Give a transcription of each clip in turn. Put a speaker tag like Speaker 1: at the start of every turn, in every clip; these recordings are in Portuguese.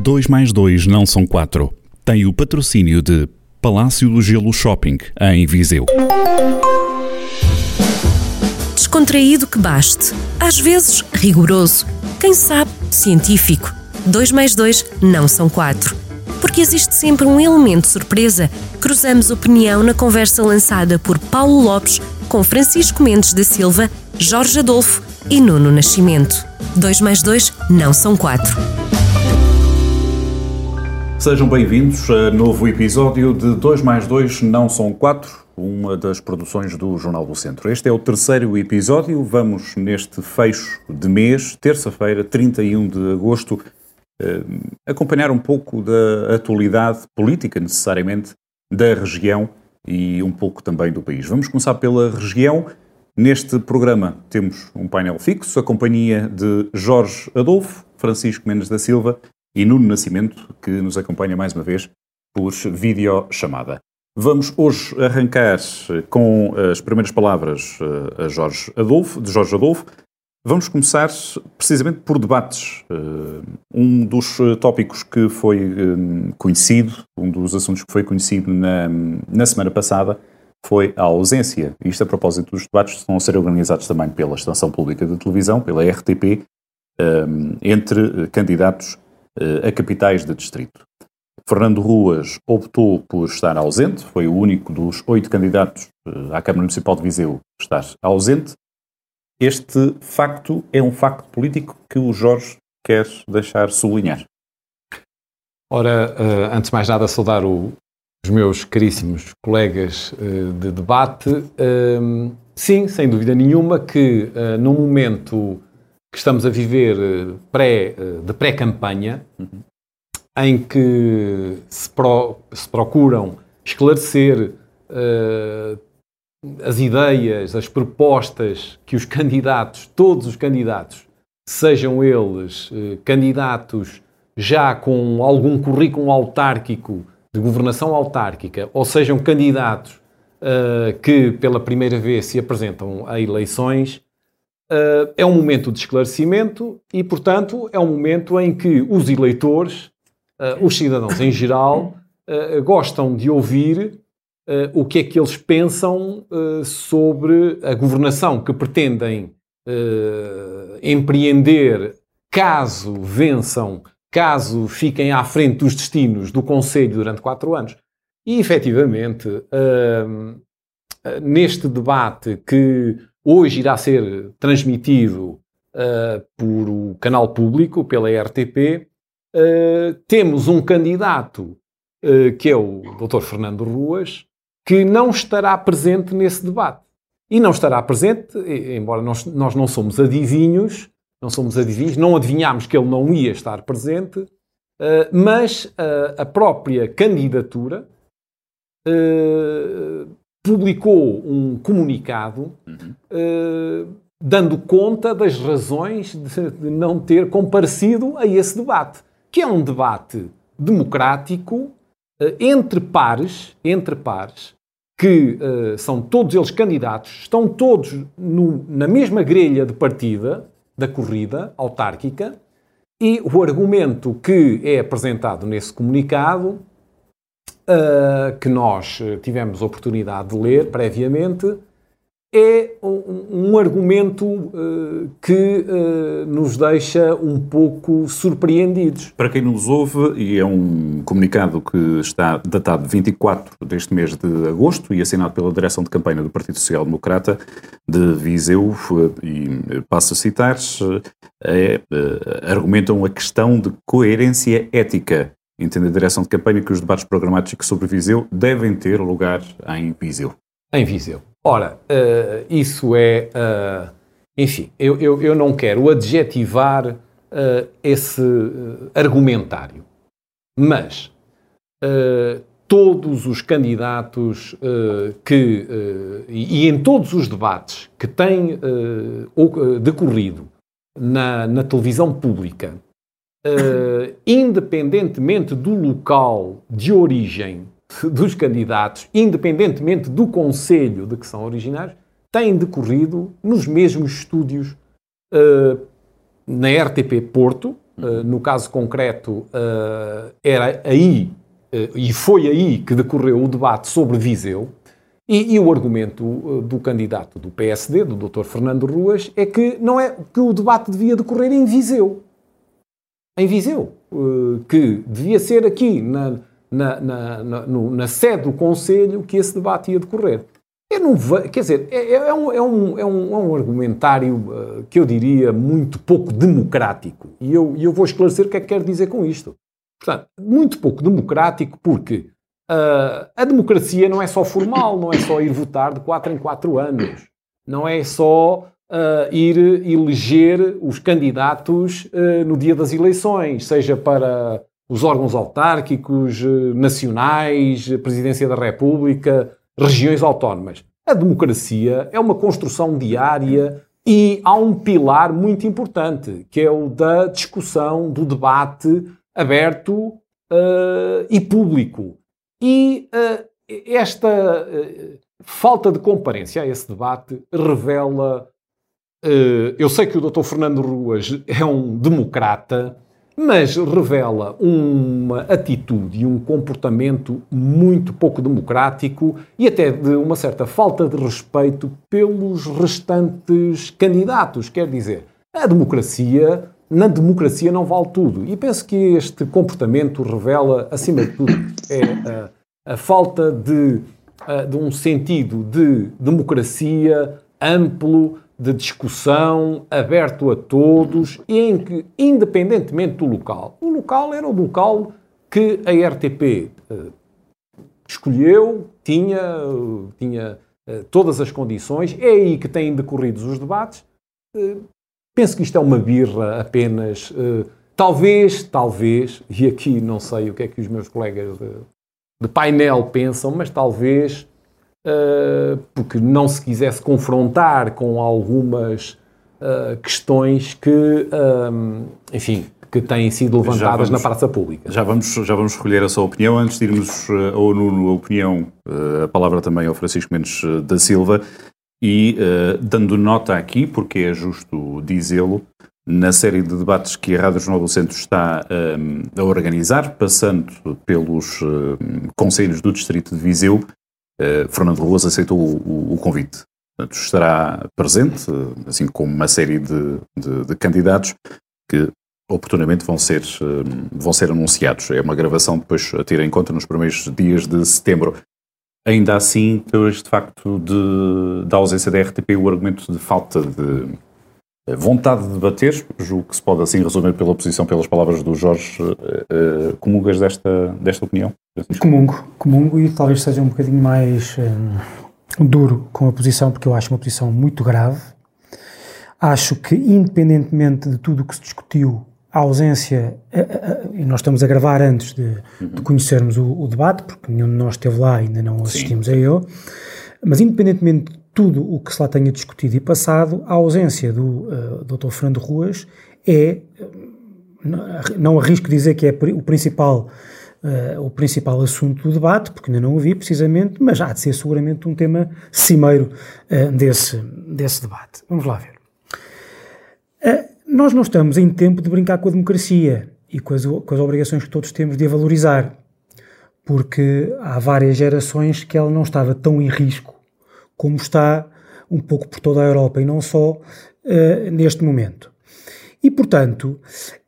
Speaker 1: 2 mais 2 não são 4. Tem o patrocínio de Palácio do Gelo Shopping, em Viseu.
Speaker 2: Descontraído que baste. Às vezes, rigoroso. Quem sabe, científico. 2 mais 2 não são 4. Porque existe sempre um elemento surpresa. Cruzamos opinião na conversa lançada por Paulo Lopes com Francisco Mendes da Silva, Jorge Adolfo e Nuno Nascimento. 2 mais 2 não são 4.
Speaker 1: Sejam bem-vindos a novo episódio de 2 mais 2 não são 4, uma das produções do Jornal do Centro. Este é o terceiro episódio, vamos neste fecho de mês, terça-feira, 31 de agosto, eh, acompanhar um pouco da atualidade política, necessariamente, da região e um pouco também do país. Vamos começar pela região. Neste programa temos um painel fixo, a companhia de Jorge Adolfo, Francisco Mendes da Silva e Nuno Nascimento, que nos acompanha mais uma vez por videochamada. Vamos hoje arrancar com as primeiras palavras eh, a Jorge Adolfo, de Jorge Adolfo. Vamos começar precisamente por debates. Eh, um dos tópicos que foi eh, conhecido, um dos assuntos que foi conhecido na, na semana passada, foi a ausência, isto a propósito dos debates que estão a ser organizados também pela Estação Pública de Televisão, pela RTP, entre candidatos a capitais de distrito. Fernando Ruas optou por estar ausente, foi o único dos oito candidatos eh, à Câmara Municipal de Viseu estar ausente. Este facto é um facto político que o Jorge quer deixar sublinhar.
Speaker 3: Ora, eh, antes de mais nada, saudar o, os meus caríssimos colegas eh, de debate. Sim, sem dúvida nenhuma que num momento que estamos a viver pré, de pré-campanha, uhum em que se, pro, se procuram esclarecer uh, as ideias, as propostas que os candidatos, todos os candidatos, sejam eles uh, candidatos já com algum currículo autárquico de governação autárquica, ou sejam candidatos uh, que pela primeira vez se apresentam a eleições, é um momento de esclarecimento e, portanto, é um momento em que os eleitores uh, os cidadãos em geral uh, gostam de ouvir o que é que eles pensam sobre a governação que pretendem empreender caso vençam, caso fiquem à frente dos destinos do Conselho durante quatro anos. E, efetivamente, neste debate que hoje irá ser transmitido por o canal público, pela RTP, uh, temos um candidato, uh, que é o Dr. Fernando Ruas, que não estará presente nesse debate. E não estará presente, embora nós, nós não somos adivinhos, não somos adivinhos, não adivinhámos que ele não ia estar presente, uh, mas a própria candidatura publicou um comunicado uhum. dando conta das razões de não ter comparecido a esse debate que é um debate democrático uh, entre pares, entre pares, que uh, são todos eles candidatos, estão todos no, na mesma grelha de partida da corrida autárquica, e o argumento que é apresentado nesse comunicado, uh, que nós tivemos oportunidade de ler previamente, é um, um argumento uh, que uh, nos deixa um pouco surpreendidos.
Speaker 1: Para quem nos ouve, e é um comunicado que está datado de 24 deste mês de agosto e assinado pela direção de campanha do Partido Social Democrata de Viseu, eh, e passo a citar, é, argumentam a questão de coerência ética. Entende a direção de campanha que os debates programáticos sobre Viseu devem ter lugar em Viseu.
Speaker 3: Em Viseu. Ora, uh, isso é. Uh, enfim, eu, eu, eu, não quero adjetivar uh, esse argumentário, mas todos os candidatos que. E, e, em todos os debates que têm decorrido na, na televisão pública, independentemente do local de origem dos candidatos, independentemente do conselho de que são originários, têm decorrido nos mesmos estúdios uh, na RTP Porto, Uh, no caso concreto, uh, era aí, uh, e foi aí que decorreu o debate sobre Viseu, e, e o argumento do candidato do PSD, do Dr. Fernando Ruas, é que não é que o debate devia decorrer em Viseu. Em Viseu. que devia ser aqui, na, na, na, na, na sede do Conselho, que esse debate ia decorrer. Eu não quer dizer, é, é, um, é, um, é, um, é um argumentário uh, que eu diria muito pouco democrático. E eu, eu vou esclarecer o que é que quero dizer com isto. Portanto, muito pouco democrático porque uh, a democracia não é só formal, não é só ir votar de 4 em 4 anos. Não é só uh, ir eleger os candidatos no dia das eleições, seja para os órgãos autárquicos, nacionais, presidência da República, regiões autónomas. A democracia é uma construção diária e há um pilar muito importante, que é o da discussão, do debate aberto uh, e público. E uh, esta uh, falta de comparência a esse debate revela. Eu sei que o Dr. Fernando Ruas é um democrata, mas revela uma atitude e um comportamento muito pouco democrático e até de uma certa falta de respeito pelos restantes candidatos. Quer dizer, a democracia, na democracia não vale tudo. E penso que este comportamento revela, acima de tudo, é a, a falta de, de um sentido de democracia amplo, de discussão, aberto a todos, e em que, independentemente do local, o local era o local que a RTP uh, eh, escolheu, tinha, uh, tinha uh, todas as condições, é aí que têm decorrido os debates. penso que isto é uma birra apenas. talvez, talvez, e aqui não sei o que é que os meus colegas de, de painel pensam, mas talvez porque não se quisesse confrontar com algumas uh, questões que, eh, enfim, que têm sido levantadas vamos, na praça pública.
Speaker 1: Já vamos, já vamos escolher a sua opinião. Antes de irmos ao Nuno a opinião, a palavra também ao Francisco Mendes da Silva. E dando nota aqui, porque é justo dizê-lo, na série de debates que a Rádio Jornal do Centro está um, a organizar, passando pelos conselhos do Distrito de Viseu, eh, Fernando Ruas aceitou o, o, convite. Portanto, estará presente, assim como uma série de, de, de candidatos que oportunamente vão ser, eh, vão ser anunciados. É uma gravação depois a ter em conta nos primeiros dias de setembro. Ainda assim, depois de facto de, da ausência da RTP, o argumento de falta de vontade de debater, julgo que se pode assim resumir pela posição, pelas palavras do Jorge, uh, comungas desta, desta opinião?
Speaker 4: Comungo, comungo e talvez seja um bocadinho mais um, duro com a posição, porque eu acho uma posição muito grave. Acho que, independentemente de tudo o que se discutiu, a ausência, e nós estamos a gravar antes de, uhum. de conhecermos o, o, debate, porque nenhum de nós esteve lá, ainda não assistimos Sim. a ele, mas independentemente tudo o que se lá tenha discutido e passado, a ausência do uh, Dr. Fernando Ruas é, não arrisco dizer que é o principal, uh, o principal assunto do debate, porque ainda não o vi precisamente, mas há de ser seguramente um tema cimeiro uh, desse, desse debate. Vamos lá ver. Nós não estamos em tempo de brincar com a democracia e com as, com as obrigações que todos temos de a valorizar, porque há várias gerações que ela não estava tão em risco como está um pouco por toda a Europa e não só uh, neste momento. E, portanto,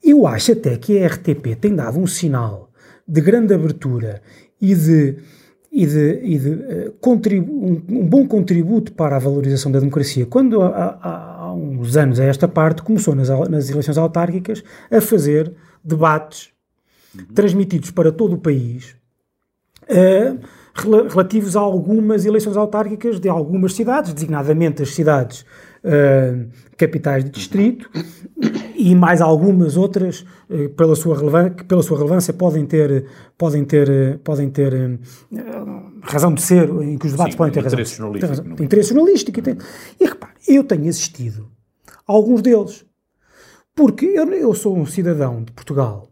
Speaker 4: eu acho até que a RTP tem dado um sinal de grande abertura e de, e de, e de uh, um, um, bom contributo para a valorização da democracia, quando há, há, há uns anos a esta parte começou nas, nas eleições autárquicas a fazer debates uhum. transmitidos para todo o país. Uh, relativos a algumas eleições autárquicas de algumas cidades, designadamente as cidades uh, capitais de distrito, e mais algumas outras, uh, pela, sua pela sua relevância, podem ter, podem ter, podem ter uh, razão de ser, em que os debates
Speaker 1: Sim,
Speaker 4: podem ter
Speaker 1: interesse
Speaker 4: razão. Interesse jornalístico. E, tem, e repare, eu tenho assistido a alguns deles, porque eu, eu sou um cidadão de Portugal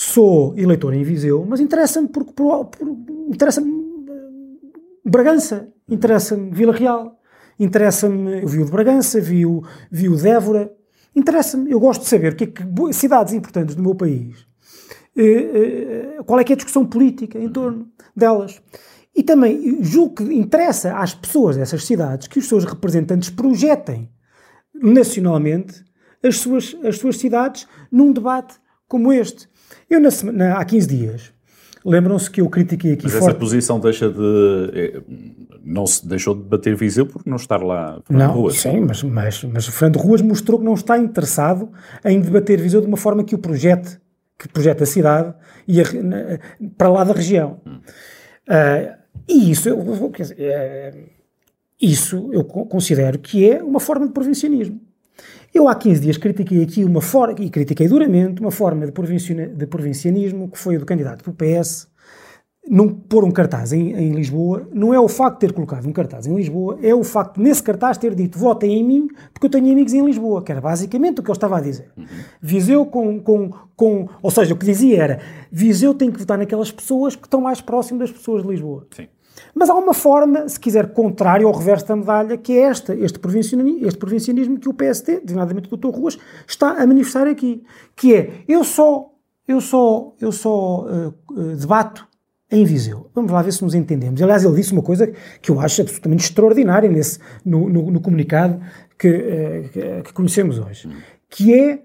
Speaker 4: sou eleitor em Viseu, mas interessa-me porque por, por, interessa-me eh, Bragança, interessa-me Vila Real, interessa-me, eu vi o de Bragança, vi o, vi o Interessa-me, eu gosto de saber que, é que cidades importantes do meu país, eh, eh, qual é que é a discussão política em torno delas. E também julgo que interessa às pessoas dessas cidades que os seus representantes projetem nacionalmente as suas, as suas cidades num debate como este. Eu, na, na, há 15 dias, lembram-se que eu critiquei aqui
Speaker 1: Mas
Speaker 4: forte...
Speaker 1: essa posição deixa de... Eh, não se deixou de bater Viseu por não estar lá
Speaker 4: Fernando
Speaker 1: não, Ruas.
Speaker 4: Sim, mas, mas, mas Fernando Ruas mostrou que não está interessado em debater Viseu de uma forma que o projete, que projete a cidade e a, para lá da região. Hum. Uh, e isso, eu, dizer, é, isso eu considero que é uma forma de provincianismo. Eu há 15 dias critiquei aqui uma forma, e critiquei duramente, uma forma de, de provincianismo que foi o do candidato do PS não pôr um cartaz em, em, Lisboa, não é o facto de ter colocado um cartaz em Lisboa, é o facto de nesse cartaz ter dito votem em mim porque eu tenho amigos em Lisboa, que era basicamente o que eu estava a dizer. Uhum. Viseu com, com, com, ou seja, o que dizia era, Viseu tem que votar naquelas pessoas que estão mais próximas das pessoas de Lisboa.
Speaker 1: Sim.
Speaker 4: Mas há uma forma, se quiser, contrária ao reverso da medalha, que é esta, este provincianismo, este provincianismo que o PST, designadamente o Dr. Ruas, está a manifestar aqui, que é, eu só, eu só, eu só uh, uh, debato em Viseu. Vamos lá ver se nos entendemos. Aliás, ele disse uma coisa que eu acho absolutamente extraordinária nesse, no, no, no comunicado que, uh, que, conhecemos hoje, que é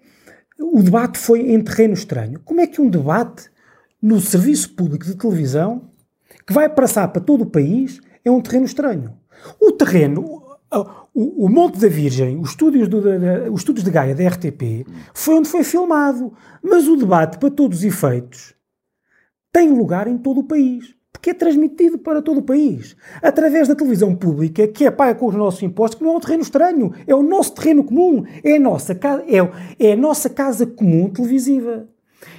Speaker 4: o debate foi em terreno estranho. Como é que um debate no serviço público de televisão que vai passar para todo o país, é um terreno estranho. O terreno, o, o Monte da Virgem, os estúdios, do, da, os estúdios de Gaia da RTP, foi onde foi filmado. Mas o debate, para todos os efeitos, tem lugar em todo o país. Porque é transmitido para todo o país. Através da televisão pública, que é paga com os nossos impostos, que não é um terreno estranho. É o nosso terreno comum. É a nossa, é, é a nossa casa comum televisiva.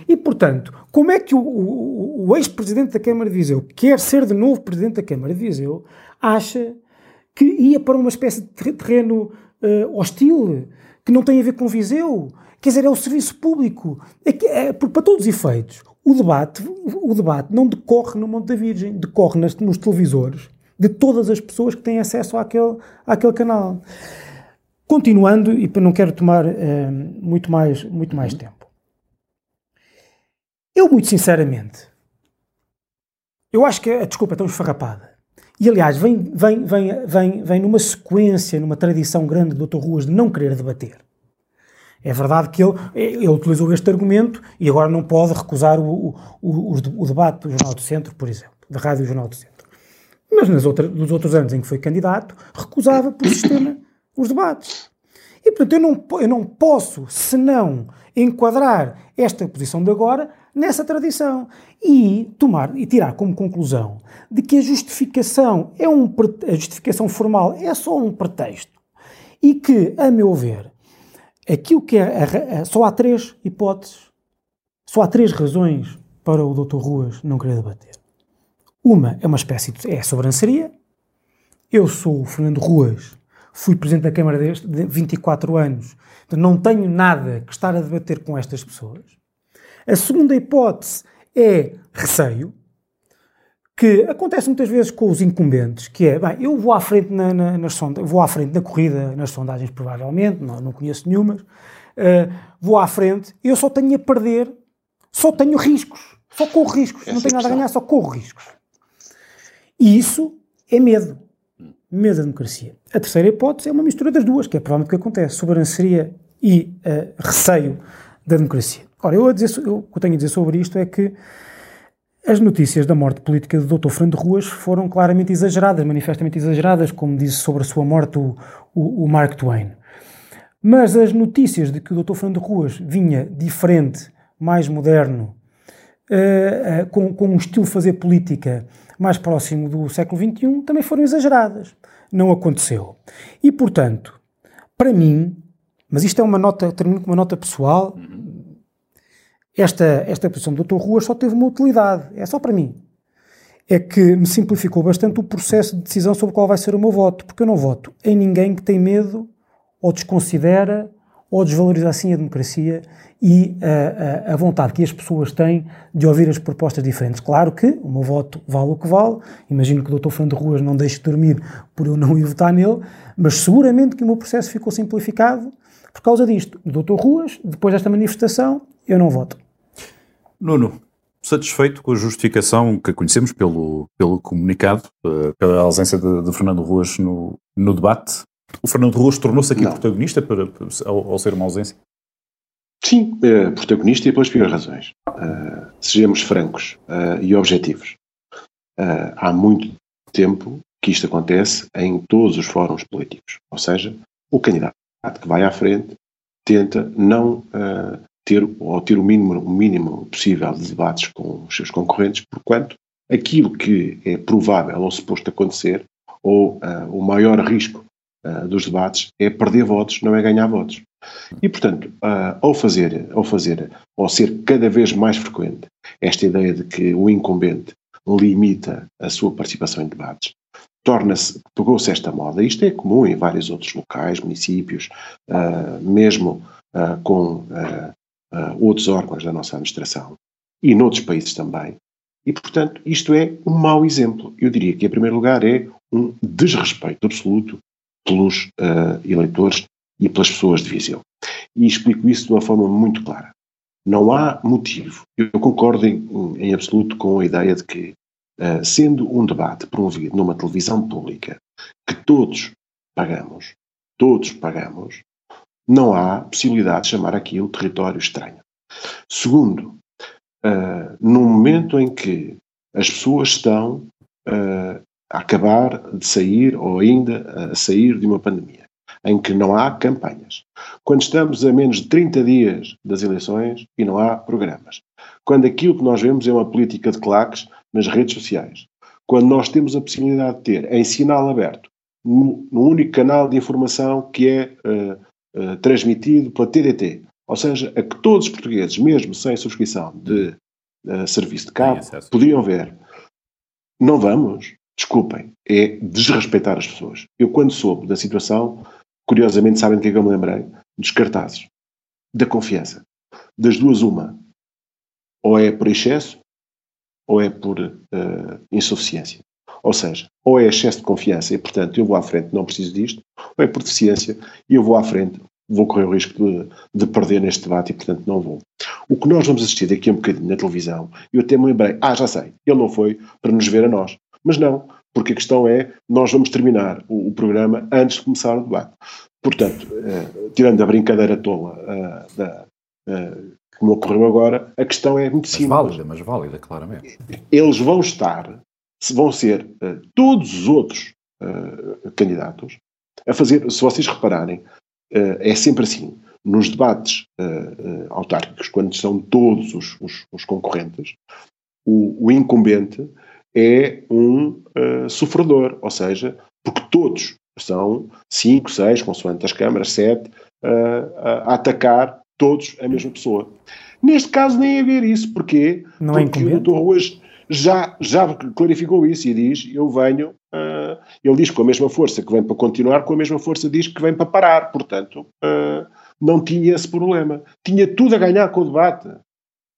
Speaker 4: E, portanto, como é que o, o, o ex-presidente da Câmara de Viseu, que quer ser de novo presidente da Câmara de Viseu, acha que ia para uma espécie de terreno uh, hostil, que não tem a ver com Viseu? Quer dizer, é o serviço público. É que, é, para todos os efeitos, o debate, o debate não decorre no Monte da Virgem, decorre nas, nos televisores de todas as pessoas que têm acesso àquele, àquele canal. Continuando, e não quero tomar uh, muito mais, muito mais tempo. Eu, muito sinceramente, eu acho que a desculpa é tão esfarrapada. E, aliás, vem, vem, vem, vem, vem numa sequência, numa tradição grande do Dr. Ruas de não querer debater. É verdade que ele, ele utilizou este argumento e agora não pode recusar o, o, o, o debate do Jornal do Centro, por exemplo, da Rádio Jornal do Centro. Mas nas outras, nos outros anos em que foi candidato, recusava por sistema os debates. E, portanto, eu não, eu não posso, senão, enquadrar esta posição de agora nessa tradição e tomar e tirar como conclusão de que a justificação é um a justificação formal é só um pretexto e que, a meu ver, aquilo que é só há três hipóteses, só há três razões para o Dr. Ruas não querer debater. Uma é uma espécie de é sobranceria. Eu sou o Fernando Ruas, fui presidente da Câmara de 24 anos, não tenho nada que estar a debater com estas pessoas. A segunda hipótese é receio, que acontece muitas vezes com os incumbentes, que é, bem, eu vou à frente na, na, nas sondagens, vou à frente na corrida, nas sondagens provavelmente, não, não conheço nenhumas, uh, vou à frente, eu só tenho a perder, só tenho riscos, só corro riscos, Essa não tenho nada a ganhar, só corro riscos. E isso é medo, medo da democracia. A terceira hipótese é uma mistura das duas, que é provavelmente o que acontece, soberania e uh, receio da democrasia. Ora, eu, dizer, eu, o que eu tenho a dizer sobre isto é que as notícias da morte política do Dr. Fernando Ruas foram claramente exageradas, manifestamente exageradas, como disse sobre a sua morte o, o, o Mark Twain. Mas as notícias de que o Dr. Fernando Ruas vinha diferente, mais moderno, uh, uh, com, com um estilo de fazer política mais próximo do século XXI, também foram exageradas. Não aconteceu. E, portanto, para mim, mas isto é uma nota, termino com uma nota pessoal, esta, esta posição do Dr. Ruas só teve uma utilidade, é só para mim. É que me simplificou bastante o processo de decisão sobre qual vai ser o meu voto, porque eu não voto em ninguém que tem medo ou desconsidera ou desvaloriza assim a democracia e a, a, a, vontade que as pessoas têm de ouvir as propostas diferentes. Claro que o meu voto vale o que vale, imagino que o Dr. Fernando Ruas não deixe de dormir por eu não ir votar nele, mas seguramente que o meu processo ficou simplificado Por causa disto, doutor Ruas, depois desta manifestação, eu não voto.
Speaker 1: Nuno, satisfeito com a justificação que conhecemos pelo, pelo comunicado, uh, pela ausência de, de, Fernando Ruas no, no debate, o Fernando Ruas tornou-se aqui não. protagonista para, ao, ao, ser uma ausência?
Speaker 5: Sim, é protagonista e pelas piores razões. Uh, sejamos francos uh, e objetivos. há muito tempo que isto acontece em todos os fóruns políticos. Ou seja, o candidato que vai à frente tenta não uh, ter, ou ter o mínimo, o mínimo possível de debates com os seus concorrentes, porquanto aquilo que é provável ou suposto acontecer, ou uh, o maior risco uh, dos debates, é perder votos, não é ganhar votos. E, portanto, ao fazer, ao fazer, ao ser cada vez mais frequente esta ideia de que o incumbente limita a sua participação em debates, torna-se, pegou-se esta moda. Isto é comum em vários outros locais, municípios, uh, mesmo uh, com uh, outros órgãos da nossa administração e noutros países também. E, portanto, isto é um mau exemplo. Eu diria que, em primeiro lugar, é um desrespeito absoluto pelos eleitores e pelas pessoas de Viseu. E explico isso de uma forma muito clara. Não há motivo. Eu concordo em, em absoluto com a ideia de que uh, sendo um debate promovido numa televisão pública que todos pagamos, todos pagamos, não há possibilidade de chamar aquilo território estranho. Segundo, uh, no momento em que as pessoas estão uh, a acabar de sair ou ainda a sair de uma pandemia, em que não há campanhas, quando estamos a menos de 30 dias das eleições e não há programas, quando aquilo que nós vemos é uma política de claques nas redes sociais, quando nós temos a possibilidade de ter em sinal aberto, no, no único canal de informação que é uh, uh, transmitido pela TDT, ou seja, a que todos os portugueses, mesmo sem subscrição de uh, serviço de cabo, podiam ver. Não vamos, desculpem, é desrespeitar as pessoas. Eu, quando soube da situação, curiosamente, sabem do que é que eu me lembrei? Dos cartazes, da confiança. Das duas, uma. Ou é por excesso, ou é por uh, insuficiência. Ou seja, ou é excesso de confiança e, portanto, eu vou à frente, não preciso disto, ou é por deficiência e eu vou à frente, vou correr o risco de, de, perder neste debate e, portanto, não vou. O que nós vamos assistir daqui a um bocadinho na televisão, eu até me lembrei, ah, já sei, ele não foi para nos ver a nós. Mas não, porque a questão é, nós vamos terminar o, o programa antes de começar o debate. Portanto, uh, tirando a brincadeira tola uh, da, uh, que me ocorreu agora, a questão é muito simples.
Speaker 1: Mas válida, mas válida, claramente.
Speaker 5: Eles vão estar, vão ser uh, todos os outros uh, candidatos a fazer, se vocês repararem, uh, é sempre assim. Nos debates autárquicos, quando são todos os, os, os concorrentes, o, o, incumbente é um sofredor, ou seja, porque todos são cinco, seis, consoante as câmaras, sete, a atacar todos a mesma pessoa. Neste caso nem é ver isso?
Speaker 4: Não é Porque
Speaker 5: o doutor Ruas já, já clarificou isso e diz, eu venho, uh, ele diz com a mesma força que vem para continuar, com a mesma força diz que vem para parar, portanto, uh, não tinha esse problema. Tinha tudo a ganhar com o debate.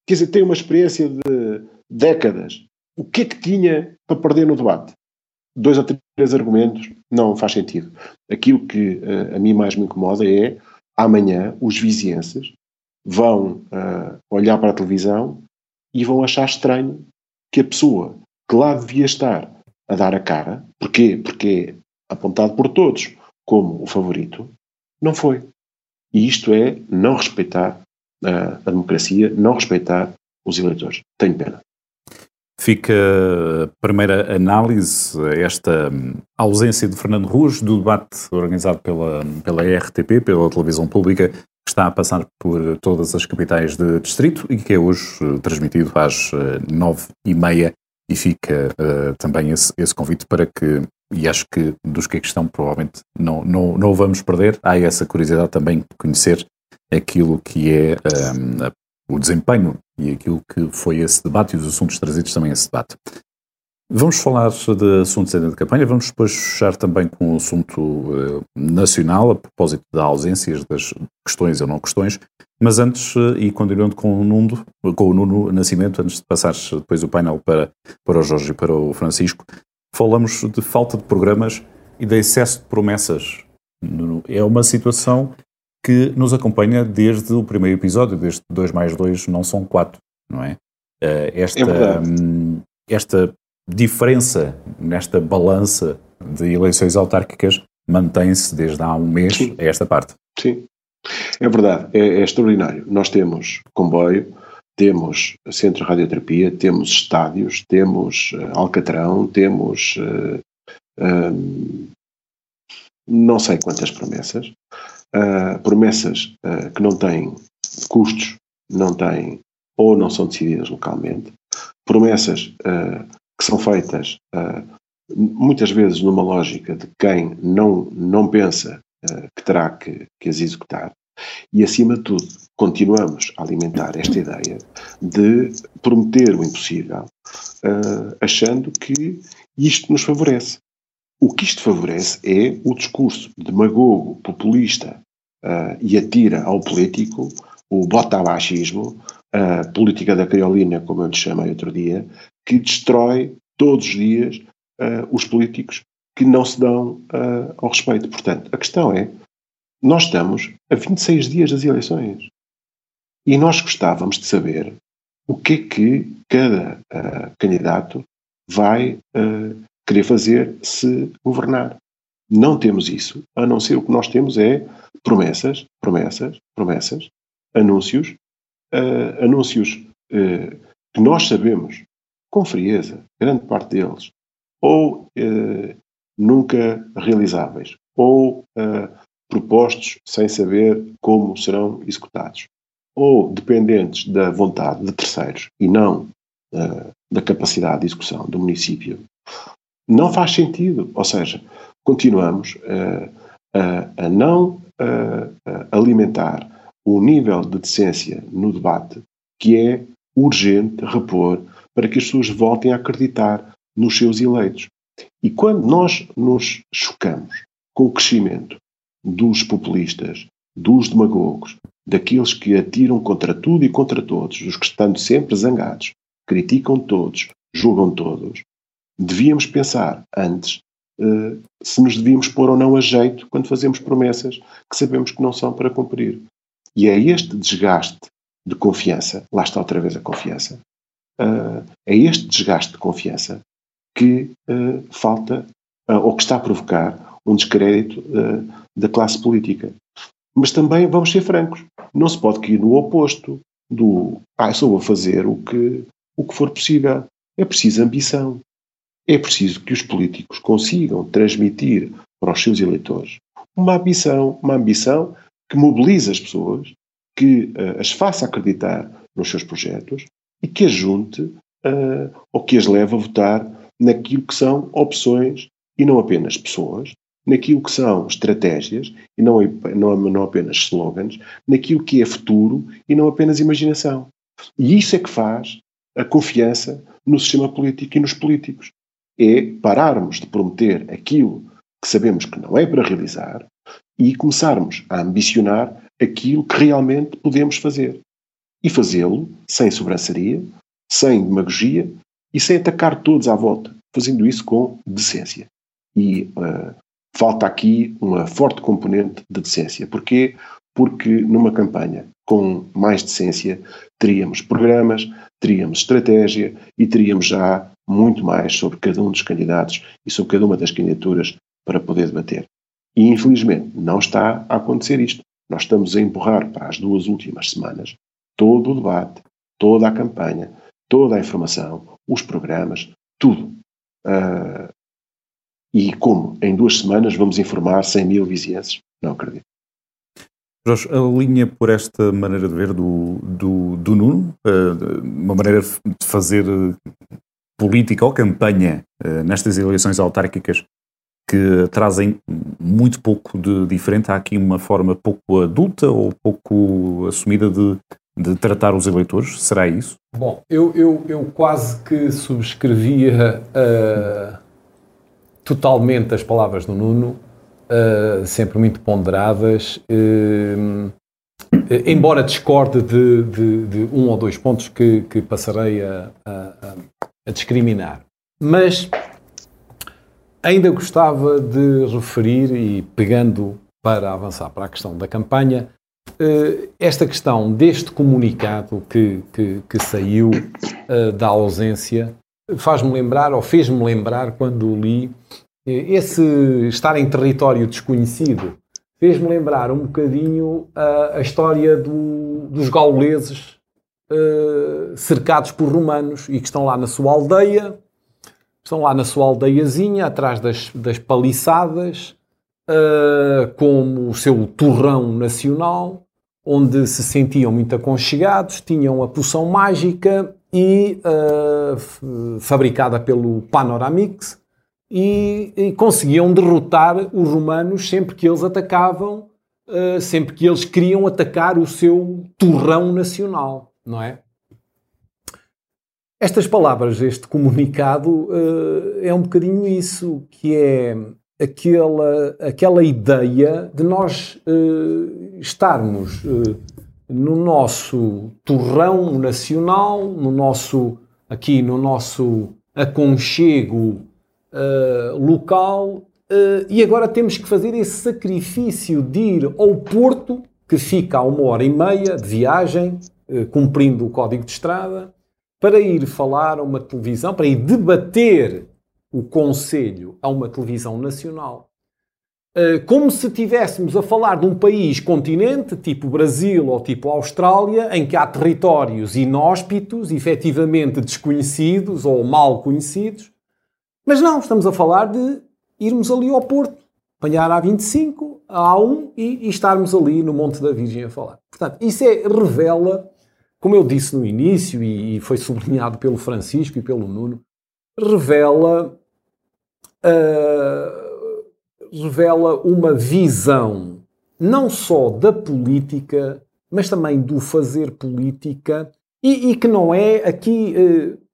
Speaker 5: Quer dizer, tem uma experiência de décadas. O que é que tinha para perder no debate? Dois ou três argumentos, não faz sentido. Aquilo que uh, a mim mais me incomoda é amanhã os vizienses vão olhar para a televisão e vão achar estranho que a pessoa que lá devia estar a dar a cara, porquê? Porque é apontado por todos como o favorito, não foi. E isto é não respeitar uh, a democracia, não respeitar os eleitores. Tenho pena.
Speaker 1: Fica a primeira análise, esta ausência de Fernando Ruas, do debate organizado pela, pela RTP, pela televisão pública, que está a passar por todas as capitais de distrito e que é hoje uh, transmitido às uh, nove e meia e fica uh, também esse, esse, convite para que, e acho que dos que aqui estão provavelmente não, não, não o vamos perder, há essa curiosidade também de conhecer aquilo que é um, o desempenho e aquilo que foi esse debate e os assuntos trazidos também a esse debate. Vamos falar de assuntos ainda de campanha, vamos depois fechar também com um assunto uh, nacional, a propósito das ausências, das questões ou não questões, mas antes, uh, e continuando com o, Nuno, com o Nuno Nascimento, antes de passar depois o painel para, para o Jorge e para o Francisco, falamos de falta de programas e de excesso de promessas. É uma situação que nos acompanha desde o primeiro episódio, desde 2 mais 2 não são 4, não é? Uh, esta, é um, esta diferença nesta balança de eleições autárquicas mantém-se desde há um mês Sim. a esta parte.
Speaker 5: Sim, é verdade, é, é, extraordinário. Nós temos comboio, temos centro de radioterapia, temos estádios, temos uh, Alcatrão, temos uh, uh, não sei quantas promessas, promessas que não têm custos, não têm ou não são decididas localmente, promessas que são feitas muitas vezes numa lógica de quem não, não pensa uh, que terá que, que as executar. E, acima de tudo, continuamos a alimentar esta ideia de prometer o impossível, uh, achando que isto nos favorece. O que isto favorece é o discurso demagogo, populista uh, e atira ao político o bota-baixismo, a política da criolina, como eu lhe chamei outro dia, que destrói todos os dias uh, os políticos que não se dão uh, ao respeito. Portanto, a questão é: nós estamos a 26 dias das eleições e nós gostávamos de saber o que é que cada uh, candidato vai querer fazer se governar. Não temos isso, a não ser o que nós temos é promessas, promessas, promessas, anúncios, anúncios que nós sabemos com frieza, grande parte deles, ou eh, nunca realizáveis, ou eh, propostos sem saber como serão executados, ou dependentes da vontade de terceiros e não eh, da capacidade de execução do município, não faz sentido. Ou seja, continuamos eh, a, não eh, alimentar o nível de decência no debate que é urgente repor para que as pessoas voltem a acreditar nos seus eleitos. E quando nós nos chocamos com o crescimento dos populistas, dos demagogos, daqueles que atiram contra tudo e contra todos, dos que estão sempre zangados, criticam todos, julgam todos, devíamos pensar antes uh, se nos devíamos pôr ou não a jeito quando fazemos promessas que sabemos que não são para cumprir. E é este desgaste de confiança, lá está outra vez a confiança, uh, é este desgaste de confiança que uh, falta uh, ou que está a provocar um descrédito da classe política. Mas também vamos ser francos, não se pode cair no oposto do ah, só vou fazer o que, o que for possível. É preciso ambição. É preciso que os políticos consigam transmitir para os seus eleitores uma ambição, uma ambição que mobilize as pessoas, que uh, as faça acreditar nos seus projetos e que as junte uh, ou que as leve a votar naquilo que são opções e não apenas pessoas, naquilo que são estratégias e não, não, não apenas slogans, naquilo que é futuro e não apenas imaginação. E isso é que faz a confiança no sistema político e nos políticos. É pararmos de prometer aquilo que sabemos que não é para realizar e começarmos a ambicionar aquilo que realmente podemos fazer. E fazê-lo sem sobrançaria, sem demagogia, e sem atacar todos à volta, fazendo isso com decência. E uh, falta aqui uma forte componente de decência. Porquê? Porque numa campanha com mais decência teríamos programas, teríamos estratégia e teríamos já muito mais sobre cada um dos candidatos e sobre cada uma das candidaturas para poder debater. E infelizmente não está a acontecer isto. Nós estamos a empurrar para as duas últimas semanas todo o debate, toda a campanha, toda a informação, os programas, tudo. Uh, e como em duas semanas vamos informar 100 mil vizienses? Não acredito.
Speaker 1: Jorge, a linha por esta maneira de ver do, do, do Nuno, uh, uma maneira de fazer política ou campanha nestas eleições autárquicas que trazem muito pouco de diferente. Há aqui uma forma pouco adulta ou pouco assumida de de tratar os eleitores? Será isso?
Speaker 3: Bom, eu, eu, eu quase que subscrevia uh, totalmente as palavras do Nuno, uh, sempre muito ponderadas, uh, embora discorde de, de, de, um ou dois pontos que, que passarei a, a, a discriminar. Mas ainda gostava de referir, e pegando para avançar para a questão da campanha, esta questão deste comunicado que, que, que saiu uh, da ausência faz-me lembrar, ou fez-me lembrar, quando li, esse estar em território desconhecido, fez-me lembrar um bocadinho a, a história do, dos gauleses uh, cercados por romanos e que estão lá na sua aldeia, estão lá na sua aldeiazinha, atrás das, das paliçadas, uh, como o seu torrão nacional, onde se sentiam muito aconchegados, tinham a poção mágica e uh, fabricada pelo Panoramix e, e, conseguiam derrotar os romanos sempre que eles atacavam, uh, sempre que eles queriam atacar o seu torrão nacional, não é? Estas palavras, este comunicado, uh, é um bocadinho isso, que é aquela, aquela ideia de nós uh, estarmos uh, no nosso torrão nacional, no nosso, aqui no nosso aconchego uh, local, e agora temos que fazer esse sacrifício de ir ao Porto, que fica a uma hora e meia de viagem, cumprindo o código de estrada, para ir falar a uma televisão, para ir debater o Conselho a uma televisão nacional, eh, como se estivéssemos a falar de um país continente, tipo Brasil ou tipo Austrália, em que há territórios inóspitos, efetivamente desconhecidos ou mal conhecidos, mas não, estamos a falar de irmos ali ao Porto, apanhar a 25, a A1 e, e estarmos ali no Monte da Virgem a falar. Portanto, isso é, revela, como eu disse no início e, e foi sublinhado pelo Francisco e pelo Nuno, revela, uh, revela uma visão não só da política, mas também do fazer política e, e que não é aqui. Uh,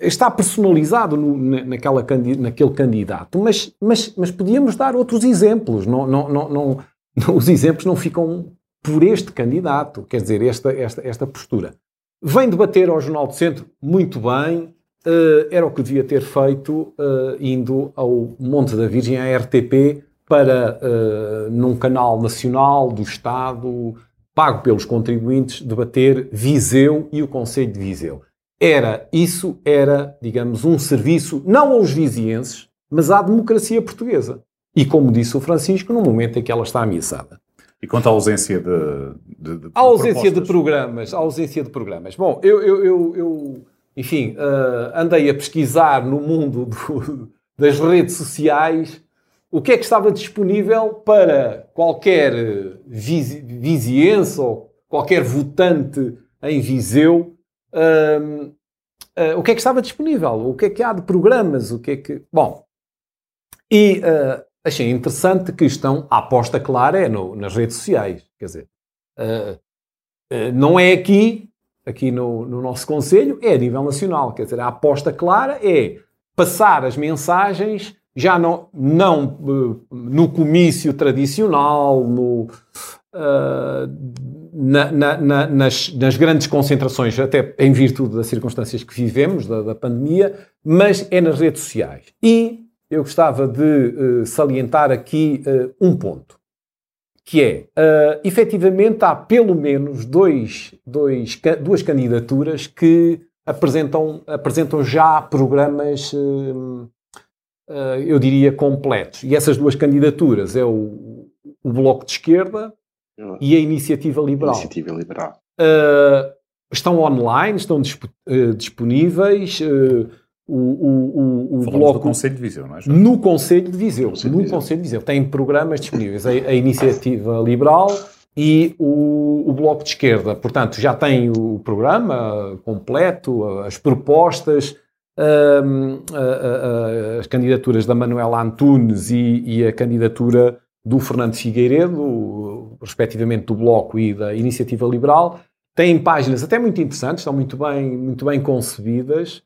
Speaker 3: está personalizado no, naquela, naquele candidato, mas, mas, mas podíamos dar outros exemplos. Não, não, não, não, os exemplos não ficam por este candidato, quer dizer, esta, esta, esta postura. Vem debater ao Jornal do Centro, muito bem, uh, era o que devia ter feito uh, indo ao Monte da Virgem, à RTP, para, uh, num canal nacional do Estado, pago pelos contribuintes, debater Viseu e o Conselho de Viseu. Era, isso era, digamos, um serviço, não aos vizienses, mas à democracia portuguesa. E como disse o Francisco, no momento em que ela está ameaçada.
Speaker 1: E quanto à ausência de, de, de
Speaker 3: a ausência de programas, a ausência de programas. Bom, eu, eu, eu, eu enfim, uh, andei a pesquisar no mundo do, das redes sociais o que é que estava disponível para qualquer vizi, viziense ou qualquer votante em Viseu. Uh, uh, o que é que estava disponível? O que é que há de programas? O que é que. Bom, e achei interessante que estão. A aposta clara é no, nas redes sociais. Quer dizer, não é aqui aqui no, no nosso Conselho é a nível nacional. Quer dizer, a aposta clara é passar as mensagens já não, não uh, no comício tradicional, no, uh, na, na, na, nas, nas, grandes concentrações, até em virtude das circunstâncias que vivemos, da, da pandemia, mas é nas redes sociais. E eu gostava de uh, salientar aqui um ponto que é, uh, efetivamente, há pelo menos dois, dois, duas candidaturas que apresentam, apresentam já programas, uh, uh, eu diria, completos. E essas duas candidaturas é o, o Bloco de Esquerda e a Iniciativa Liberal.
Speaker 5: Iniciativa Liberal.
Speaker 3: Uh, estão online, estão disp disponíveis o, o, o,
Speaker 1: o bloco do Conselho de Viseu, não é?
Speaker 3: No Conselho de Viseu. Conselho no Conselho de Viseu. Tem programas disponíveis. A, a Iniciativa Liberal e o, o, Bloco de Esquerda. Portanto, já tem o programa completo, as propostas, um, a, a, as candidaturas da Manuela Antunes e, e, a candidatura do Fernando Figueiredo, respectivamente do Bloco e da Iniciativa Liberal. Têm páginas até muito interessantes, estão muito bem, muito bem concebidas.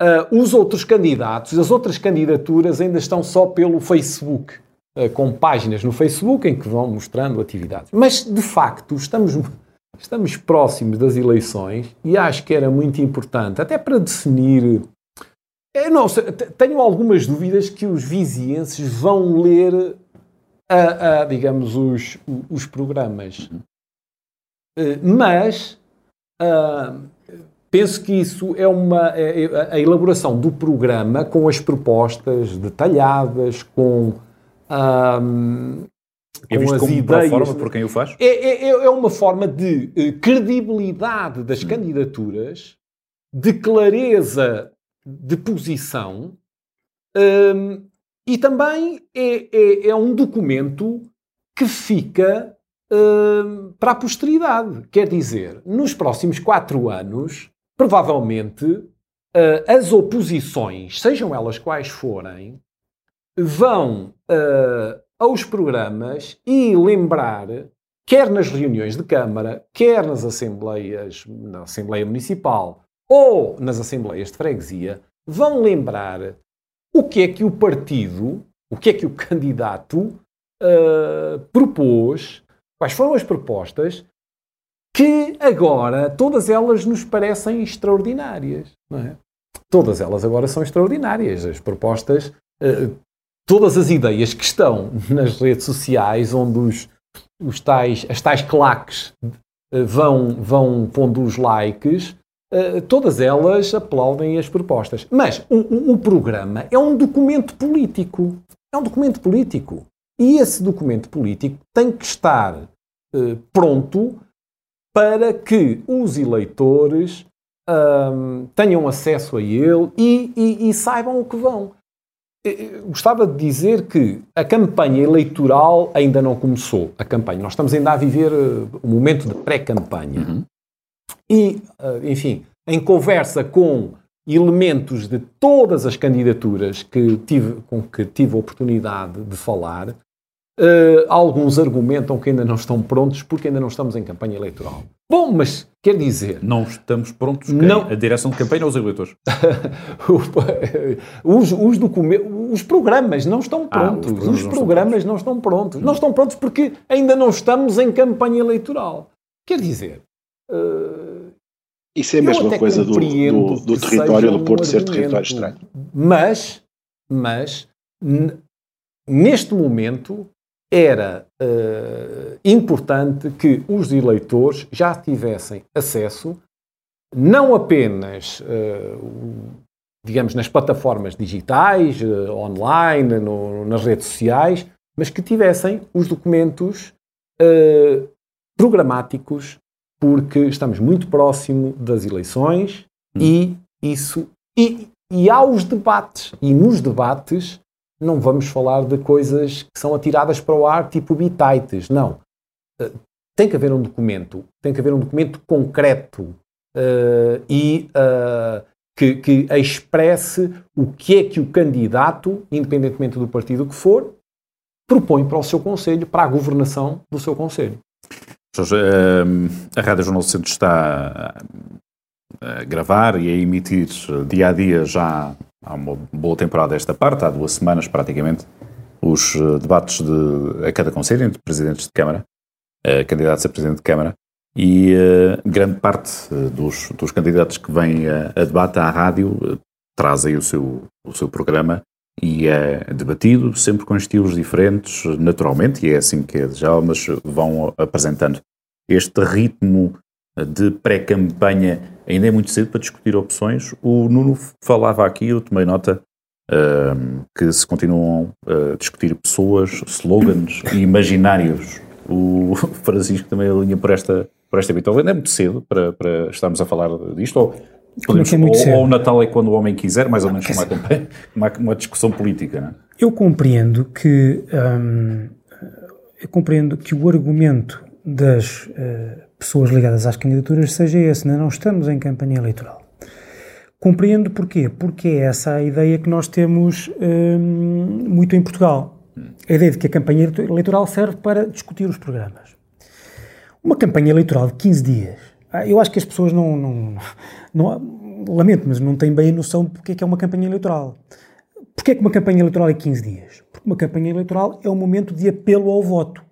Speaker 3: Uh, os outros candidatos, as outras candidaturas ainda estão só pelo Facebook, uh, com páginas no Facebook em que vão mostrando atividades. Mas, de facto, estamos, estamos próximos das eleições e acho que era muito importante, até para definir. Eu não sei, tenho algumas dúvidas que os vizienses vão ler, a, a, digamos, os, os programas. mas uh, penso que isso é uma. É, é, a elaboração do programa com as propostas detalhadas, com.
Speaker 1: É visto como ideias, forma por quem o faz?
Speaker 3: É, é, é uma forma de uh, credibilidade das hum. candidaturas, de clareza de posição e também é, é, é, um documento que fica para a posteridade. Quer dizer, nos próximos quatro anos, provavelmente uh, as oposições, sejam elas quais forem, vão uh, aos programas e lembrar, quer nas reuniões de Câmara, quer nas assembleias, na Assembleia Municipal ou nas assembleias de freguesia, vão lembrar o que é que o partido, o que é que o candidato uh, propôs, quais foram as propostas, que agora todas elas nos parecem extraordinárias. Não é? Todas elas agora são extraordinárias. As propostas, uh, todas as ideias que estão nas redes sociais, onde os, os tais, as tais claques uh, vão, vão pondo os likes, uh, todas elas aplaudem as propostas. Mas o, o, o programa é um documento político. É um documento político. E esse documento político tem que estar pronto para que os eleitores um, tenham acesso a ele e, e, e saibam o que vão. Gostava de dizer que a campanha eleitoral ainda não começou. A campanha, nós estamos ainda a viver uh, o momento de pré-campanha. Uhum. E, uh, enfim, em conversa com elementos de todas as candidaturas que tive, com que tive a oportunidade de falar, Uh, alguns argumentam que ainda não estão prontos porque ainda não estamos em campanha eleitoral. Bom, mas quer dizer.
Speaker 1: Não estamos prontos? Quem? Não. A direção de campanha ou os eleitores?
Speaker 3: os, os, os programas não estão prontos. Ah, os programas, os programas não, estão prontos. Não estão prontos porque ainda não estamos em campanha eleitoral. Quer dizer. Uh,
Speaker 5: Isso é a mesma coisa do, do, do território do Porto um ser território estranho.
Speaker 3: Mas, mas neste momento, era uh, importante que os eleitores já tivessem acesso não apenas, uh, digamos, nas plataformas digitais, uh, online, no, nas redes sociais, mas que tivessem os documentos programáticos, porque estamos muito próximo das eleições hum. e isso. E, e há os debates. E nos debates não vamos falar de coisas que são atiradas para o ar, tipo bitites. Não. Uh, tem que haver um documento, tem que haver um documento concreto uh, e uh, que, que expresse o que é que o candidato, independentemente do partido que for, propõe para o seu Conselho, para a governação do seu Conselho.
Speaker 1: Jorge, a Rádio Jornal do Centro está a gravar e a emitir dia a dia já há uma boa temporada esta parte, há duas semanas praticamente, os eh, debates de, a cada conselho entre presidentes de Câmara, uh, candidatos a presidente de Câmara, e uh, grande parte dos, dos, candidatos que vêm a, a debate à rádio trazem o seu, o seu programa e é debatido, sempre com estilos diferentes, naturalmente, e é assim que é já, mas vão apresentando este ritmo de pré-campanha ainda é muito cedo para discutir opções. O Nuno falava aqui, eu tomei nota, uh, que se continuam a discutir pessoas, slogans e imaginários. O Francisco também alinha por esta, por esta vitória. Ainda é muito cedo para, para estarmos a falar disto, ou, podemos, é ou, ou, o Natal é quando o homem quiser, mais ou menos uma, campanha, uma, uma discussão política. Não é?
Speaker 4: Eu compreendo que hum, eu compreendo que o argumento das uh, pessoas ligadas às candidaturas seja esse, né? não estamos em campanha eleitoral. Compreendo porquê? Porque é essa a ideia que nós temos hum, muito em Portugal. A ideia de que a campanha eleitoral serve para discutir os programas. Uma campanha eleitoral de 15 dias, ah, eu acho que as pessoas não, não, não lamento, mas não têm bem a noção de porque é que é uma campanha eleitoral. Porquê é que uma campanha eleitoral é 15 dias? Porque uma campanha eleitoral é um momento de apelo ao voto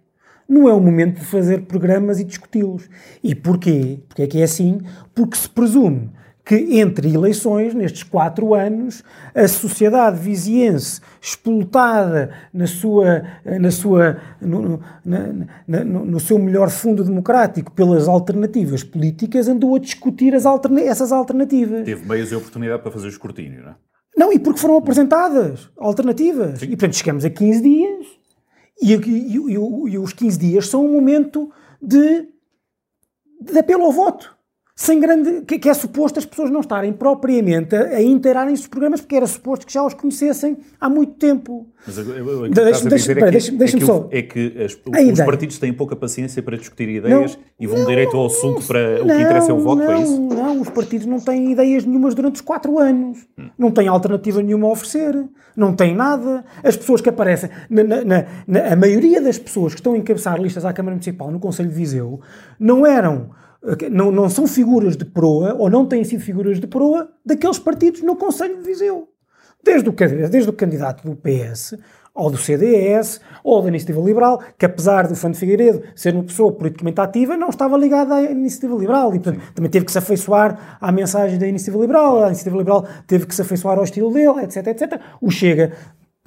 Speaker 4: não é o momento de fazer programas e discuti-los. E porquê? Porque é que é assim? Porque se presume que entre eleições, nestes quatro anos, a sociedade viziense, explotada na sua, na sua, no, na, na, no, seu melhor fundo democrático pelas alternativas políticas, andou a discutir as alterna essas alternativas.
Speaker 1: Teve meios e oportunidade para fazer o escrutínio, não é?
Speaker 4: Não, e porque foram apresentadas alternativas. Sim. E, portanto, chegamos a 15 dias e, e, e, e os 15 dias são um momento de, de apelo ao voto sem grande. Que, que, é suposto as pessoas não estarem propriamente a, a inteirarem-se dos programas, porque era suposto que já os conhecessem há muito tempo.
Speaker 1: Mas deixa-me deixa, é deixa, deixa, é só. É que as, os partidos têm pouca paciência para discutir ideias não, e vão não, direito ao assunto para não, o que interessa é o voto,
Speaker 4: não,
Speaker 1: é isso?
Speaker 4: Não, os partidos não têm ideias nenhumas durante os quatro anos. Hum. Não têm alternativa nenhuma a oferecer. Não têm nada. As pessoas que aparecem, na, na, na, a maioria das pessoas que estão a encabeçar listas à Câmara Municipal no Conselho de Viseu não eram não, não são figuras de proa, ou não têm sido figuras de proa, daqueles partidos no Conselho de Viseu. Desde o, desde o candidato do PS, ou do CDS, ou da Iniciativa Liberal, que apesar do Fernando Figueiredo ser uma pessoa politicamente ativa, não estava ligado à Iniciativa Liberal e, portanto, também teve que se afeiçoar à mensagem da Iniciativa Liberal, a Iniciativa Liberal teve que se afeiçoar ao estilo dele, etc, etc. O Chega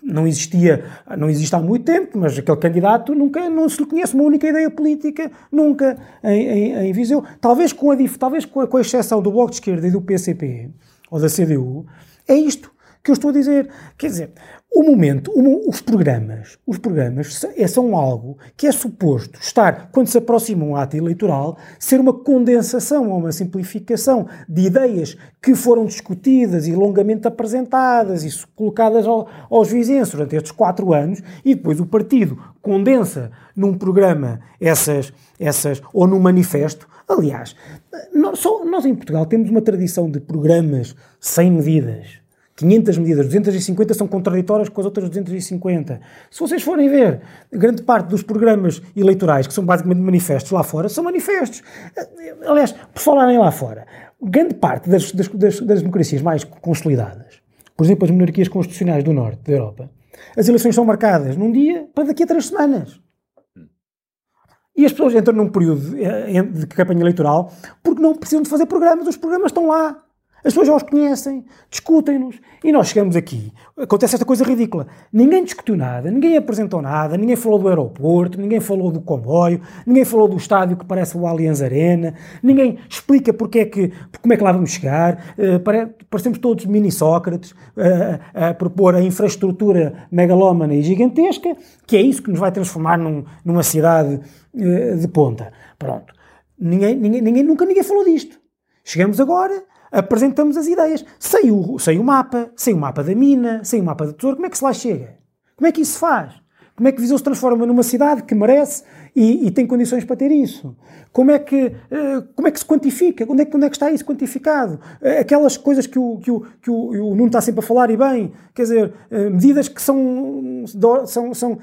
Speaker 4: não existia, não existe há muito tempo, mas aquele candidato nunca, não se lhe conhece uma única ideia política, nunca em, em, em Viseu. Talvez com a, talvez com a, com a exceção do Bloco de Esquerda e do PCP, ou da CDU, é isto que eu estou a dizer. Quer dizer, o momento, os programas, os programas é, são algo que é suposto estar, quando se aproxima um ato eleitoral, ser uma condensação ou uma simplificação de ideias que foram discutidas e longamente apresentadas e colocadas ao, aos vizinhos durante estes quatro anos e depois o partido condensa num programa essas, essas ou num manifesto. Aliás, nós, só, nós em Portugal temos uma tradição de programas sem medidas 500 medidas, 250 são contraditórias com as outras 250. Se vocês forem ver, grande parte dos programas eleitorais, que são basicamente manifestos lá fora, são manifestos. Aliás, por falarem lá fora, grande parte das, das, das, das democracias mais consolidadas, por exemplo, as monarquias constitucionais do norte da Europa, as eleições são marcadas num dia para daqui a três semanas. E as pessoas entram num período eh, de campanha eleitoral porque não precisam de fazer programas, os programas estão lá. As pessoas já os conhecem, discutem-nos e nós chegamos aqui. Acontece esta coisa ridícula. Ninguém discutiu nada, ninguém apresentou nada, ninguém falou do aeroporto, ninguém falou do comboio, ninguém falou do estádio que parece o Allianz Arena, ninguém explica porque é que, como é que lá vamos chegar. Uh, parecemos todos mini-Sócrates uh, a propor a infraestrutura megalómana e gigantesca, que é isso que nos vai transformar num, numa cidade uh, de ponta. Pronto. Ninguém, ninguém, ninguém, nunca ninguém falou disto. Chegamos agora apresentamos as ideias. Sem o, sem o mapa, sem o mapa da mina, sem o mapa do tesouro, como é que se lá chega? Como é que isso se faz? Como é que Viseu se transforma numa cidade que merece e, e tem condições para ter isso? Como é que, uh, como é que se quantifica? Onde é, que, onde é que está isso quantificado? Uh, aquelas coisas que o, que, o, que o, Nuno está sempre a falar e bem, quer dizer, uh, medidas que são, são, são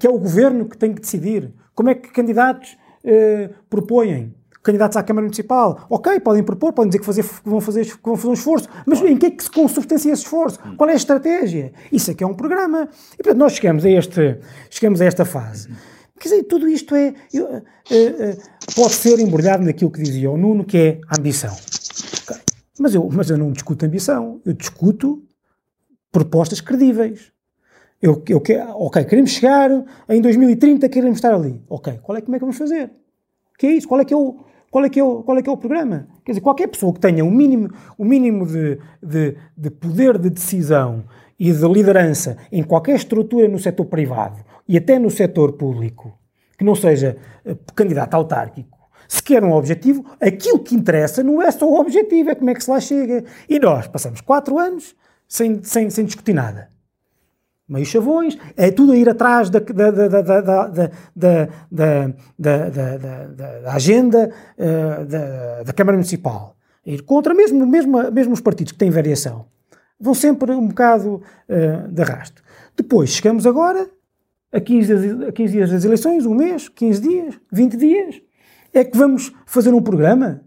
Speaker 4: que é o governo que tem que decidir. Como é que candidatos propõem? Candidatos à Câmara Municipal. Ok, podem propor, podem dizer que, fazer, que vão, fazer, que vão fazer um esforço, mas em que é que se consubstancia esse esforço? Qual é a estratégia? Isso é que é um programa. E portanto, nós chegamos a, este, chegamos a esta fase. Quer dizer, tudo isto é, uh, uh, pode ser embrulhado naquilo que dizia o Nuno, que é a ambição. Okay. Mas, eu, mas eu não discuto ambição, eu discuto propostas credíveis. Eu, eu, ok, queremos chegar em 2030, queremos estar ali. Ok, qual é, como é que vamos fazer? O que é isso? Qual é que é o, qual é que é o, qual é, que é o programa? Quer dizer, qualquer pessoa que tenha o mínimo, o mínimo de, de, de poder de decisão e de liderança em qualquer estrutura no setor privado e até no setor público, que não seja uh, candidato autárquico, se quer um objetivo, aquilo que interessa não é só o objetivo, é como é que se lá chega. E nós passamos quatro anos sem, sem, sem discutir nada meios chavões, é tudo a ir atrás da, da, da, da, da agenda da, da Câmara Municipal. Ir contra mesmo, mesmo, mesmo os partidos que têm variação. Vão sempre um bocado uh, de arrasto. Depois, chegamos agora a 15, a 15 dias das eleições, um mês, 15 dias, 20 dias. É que vamos fazer um programa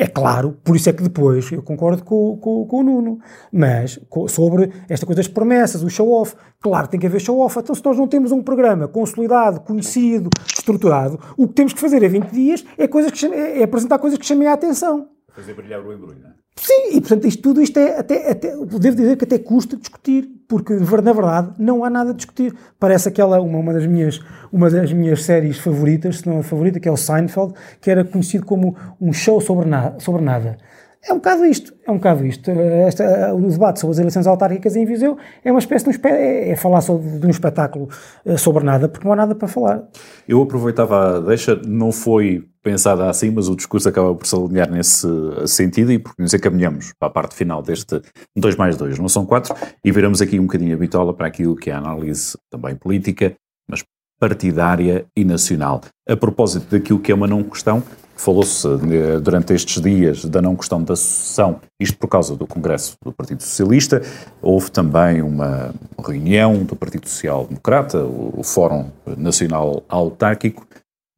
Speaker 4: é claro, por isso é que depois eu concordo com, com, com o Nuno, mas sobre esta coisa das promessas, o show-off, claro tem que haver show-off. Então, se nós não temos um programa consolidado, conhecido, estruturado, o que temos que fazer em 20 dias é, coisas que, é apresentar coisas que chamem a atenção.
Speaker 1: Fazer brilhar o embrulho, não é?
Speaker 4: Sim, e portanto isto, tudo isto é até, até, devo dizer que até custa discutir, porque na verdade não há nada a discutir. Parece aquela, uma, uma, das, minhas, uma das minhas séries favoritas, se não a favorita, que é o Seinfeld, que era conhecido como um show sobre, na, sobre nada. É um bocado isto, é um bocado isto. Esta, o debate sobre as eleições autárquicas em Viseu é uma espécie de um, é, é falar sobre, de um espetáculo eh, sobre nada, porque não há nada para falar.
Speaker 1: Eu aproveitava a deixa, não foi pensada assim, mas o discurso acaba por se alinhar nesse sentido e porque nos encaminhamos para a parte final deste 2 mais 2, não são 4, e viramos aqui um bocadinho a bitola para aquilo que é a análise também política, mas partidária e nacional. A propósito daquilo que é uma não questão, Falou-se eh, durante estes dias da não questão da sucessão, isto por causa do Congresso do Partido Socialista. Houve também uma reunião do Partido Social Democrata, o Fórum Nacional Autárquico.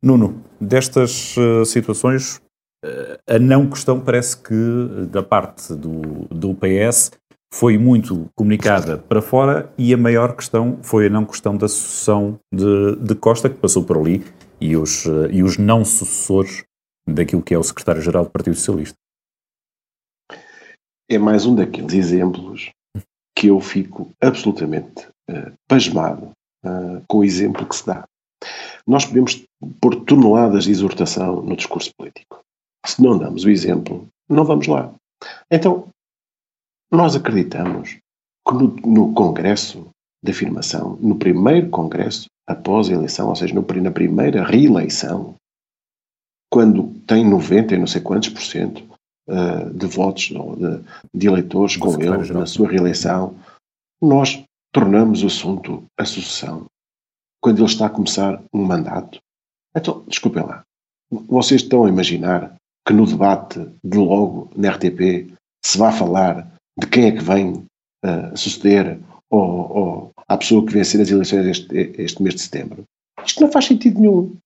Speaker 1: Nuno, destas uh, situações, uh, a não questão parece que, da parte do, do PS, foi muito comunicada para fora e a maior questão foi a não questão da sucessão de, de Costa, que passou por ali, e os, e os não sucessores daquilo que é o secretário-geral do Partido Socialista.
Speaker 5: É mais um daqueles exemplos que eu fico absolutamente uh, pasmado uh, com o exemplo que se dá. Nós podemos pôr toneladas de exortação no discurso político. Se não damos o exemplo, não vamos lá. Então, nós acreditamos que no, no Congresso de afirmação, no primeiro Congresso após a eleição, ou seja, no, na primeira reeleição, quando tem 90 e não sei quantos por cento uh, de votos ou de, de eleitores com ele na sua reeleição, nós tornamos o assunto a sucessão quando ele está a começar um mandato. Então, desculpem lá, vocês estão a imaginar que no debate de logo na RTP se vai falar de quem é que vem uh, suceder ou, ou à pessoa que vencer as eleições este, este mês de setembro? Isto não faz sentido nenhum.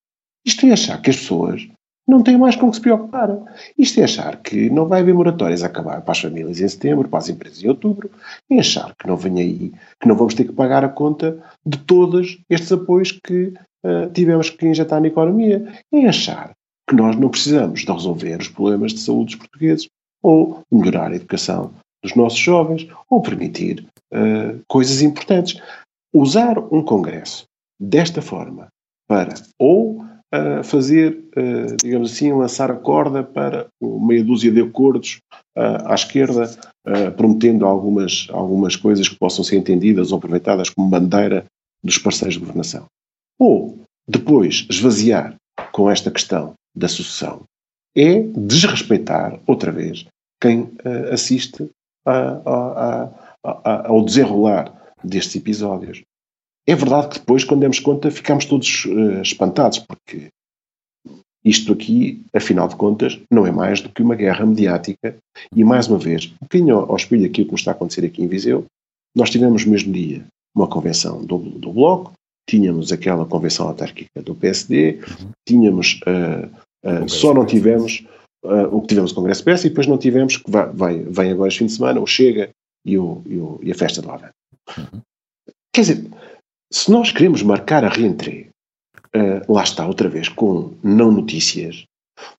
Speaker 5: Isto é achar que as pessoas não tem mais com que se preocupar. Isto é achar que não vai haver moratórias a acabar para as famílias em setembro, para as empresas em outubro, é achar que não vem aí, que não vamos ter que pagar a conta de todos estes apoios que uh, tivemos que injetar na economia, é achar que nós não precisamos de resolver os problemas de saúde dos portugueses, ou melhorar a educação dos nossos jovens, ou permitir uh, coisas importantes. Usar um congresso desta forma para ou a fazer, uh, digamos assim, lançar a corda para meia dúzia de acordos uh, à esquerda, uh, prometendo algumas, algumas coisas que possam ser entendidas ou aproveitadas como bandeira dos parceiros de governação. Ou, depois, esvaziar com esta questão da sucessão é desrespeitar, outra vez, quem assiste a, a, a, ao desenrolar destes episódios. É verdade que depois, quando demos conta, ficámos todos uh, espantados, porque isto aqui, afinal de contas, não é mais do que uma guerra mediática. E, mais uma vez, um bocadinho ao, espelho aquilo que nos está a acontecer aqui em Viseu, nós tivemos no mesmo dia uma convenção do, do Bloco, tínhamos aquela convenção autárquica do PSD, tínhamos, uh, uh, só não tivemos uh, o que tivemos o Congresso PS e depois não tivemos, que vai, vai, vem agora este fim de semana, o Chega e, o, e, o, e a festa do Avante. Uhum. Quer dizer, se nós queremos marcar a reentrée, uh, lá está outra vez, com não notícias,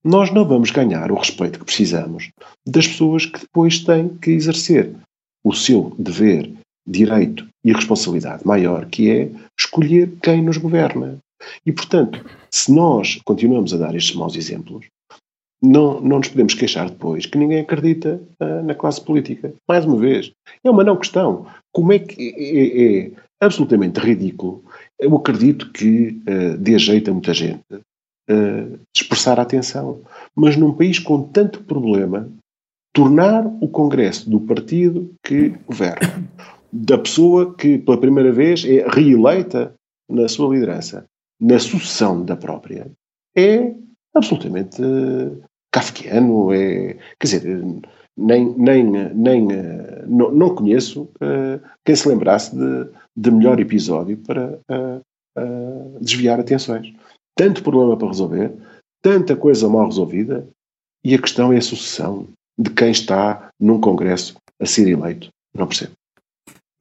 Speaker 5: nós não vamos ganhar o respeito que precisamos das pessoas que depois têm que exercer o seu dever, direito e responsabilidade maior, que é escolher quem nos governa. E, portanto, se nós continuamos a dar estes maus exemplos, não, não nos podemos queixar depois que ninguém acredita uh, na classe política. Mais uma vez, é uma não questão. Como é que é, é absolutamente ridículo. Eu acredito que uh, dê jeito a muita gente uh, expressar a atenção. Mas num país com tanto problema, tornar o Congresso do partido que governa, da pessoa que pela primeira vez é reeleita na sua liderança, na sucessão da própria, é absolutamente uh, kafkiano, é, quer dizer, nem, nem, nem uh, não, não, conheço uh, quem se lembrasse de, de melhor episódio para uh, desviar atenções. Tanto problema para resolver, tanta coisa mal resolvida, e a questão é a sucessão de quem está num Congresso a ser eleito. Não percebo.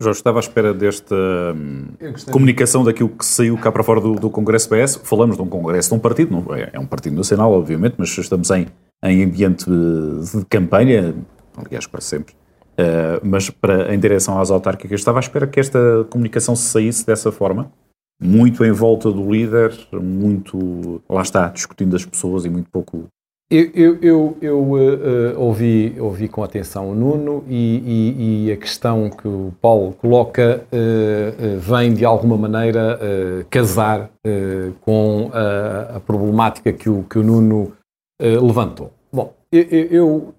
Speaker 1: Jorge, estava à espera desta hum, comunicação daquilo que saiu cá para fora do, do Congresso PS. Falamos de um Congresso de um partido, não, é, é um partido nacional, obviamente, mas estamos em em ambiente de campanha, aliás, quase sempre, uh, mas para, em direção às autárquicas, estava à espera que esta comunicação se saísse dessa forma, muito em volta do líder, muito, lá está, discutindo as pessoas e muito pouco
Speaker 3: eu, eu, eu, eu uh, ouvi, ouvi com atenção o Nuno e, e, e, a questão que o Paulo coloca uh, uh, vem de alguma maneira casar com a, a, problemática que o, que o Nuno levantou. Bom, eu, eu,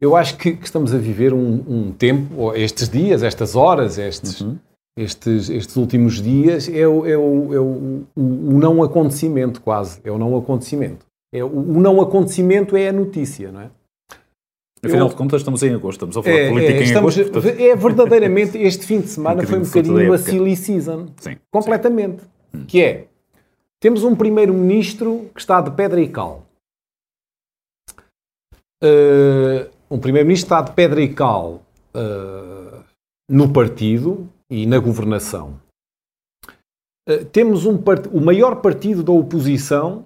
Speaker 3: eu acho que, que, estamos a viver um, um, tempo, estes dias, estas horas, estes, uhum. estes, estes últimos dias, é, o, é, o, é o, o não acontecimento quase, é o não acontecimento. É, o não acontecimento é a notícia, não é?
Speaker 1: Afinal eu, de contas, estamos em agosto, estamos a falar é, de política
Speaker 3: é,
Speaker 1: em agosto.
Speaker 3: Portanto... É verdadeiramente, este fim de semana um foi um bocadinho uma silly season. Sim, completamente. Sim. Que é, temos um primeiro-ministro que está de pedra e cal. Uh, um primeiro-ministro está de pedra e cal uh, no partido e na governação. Uh, temos um o maior partido da oposição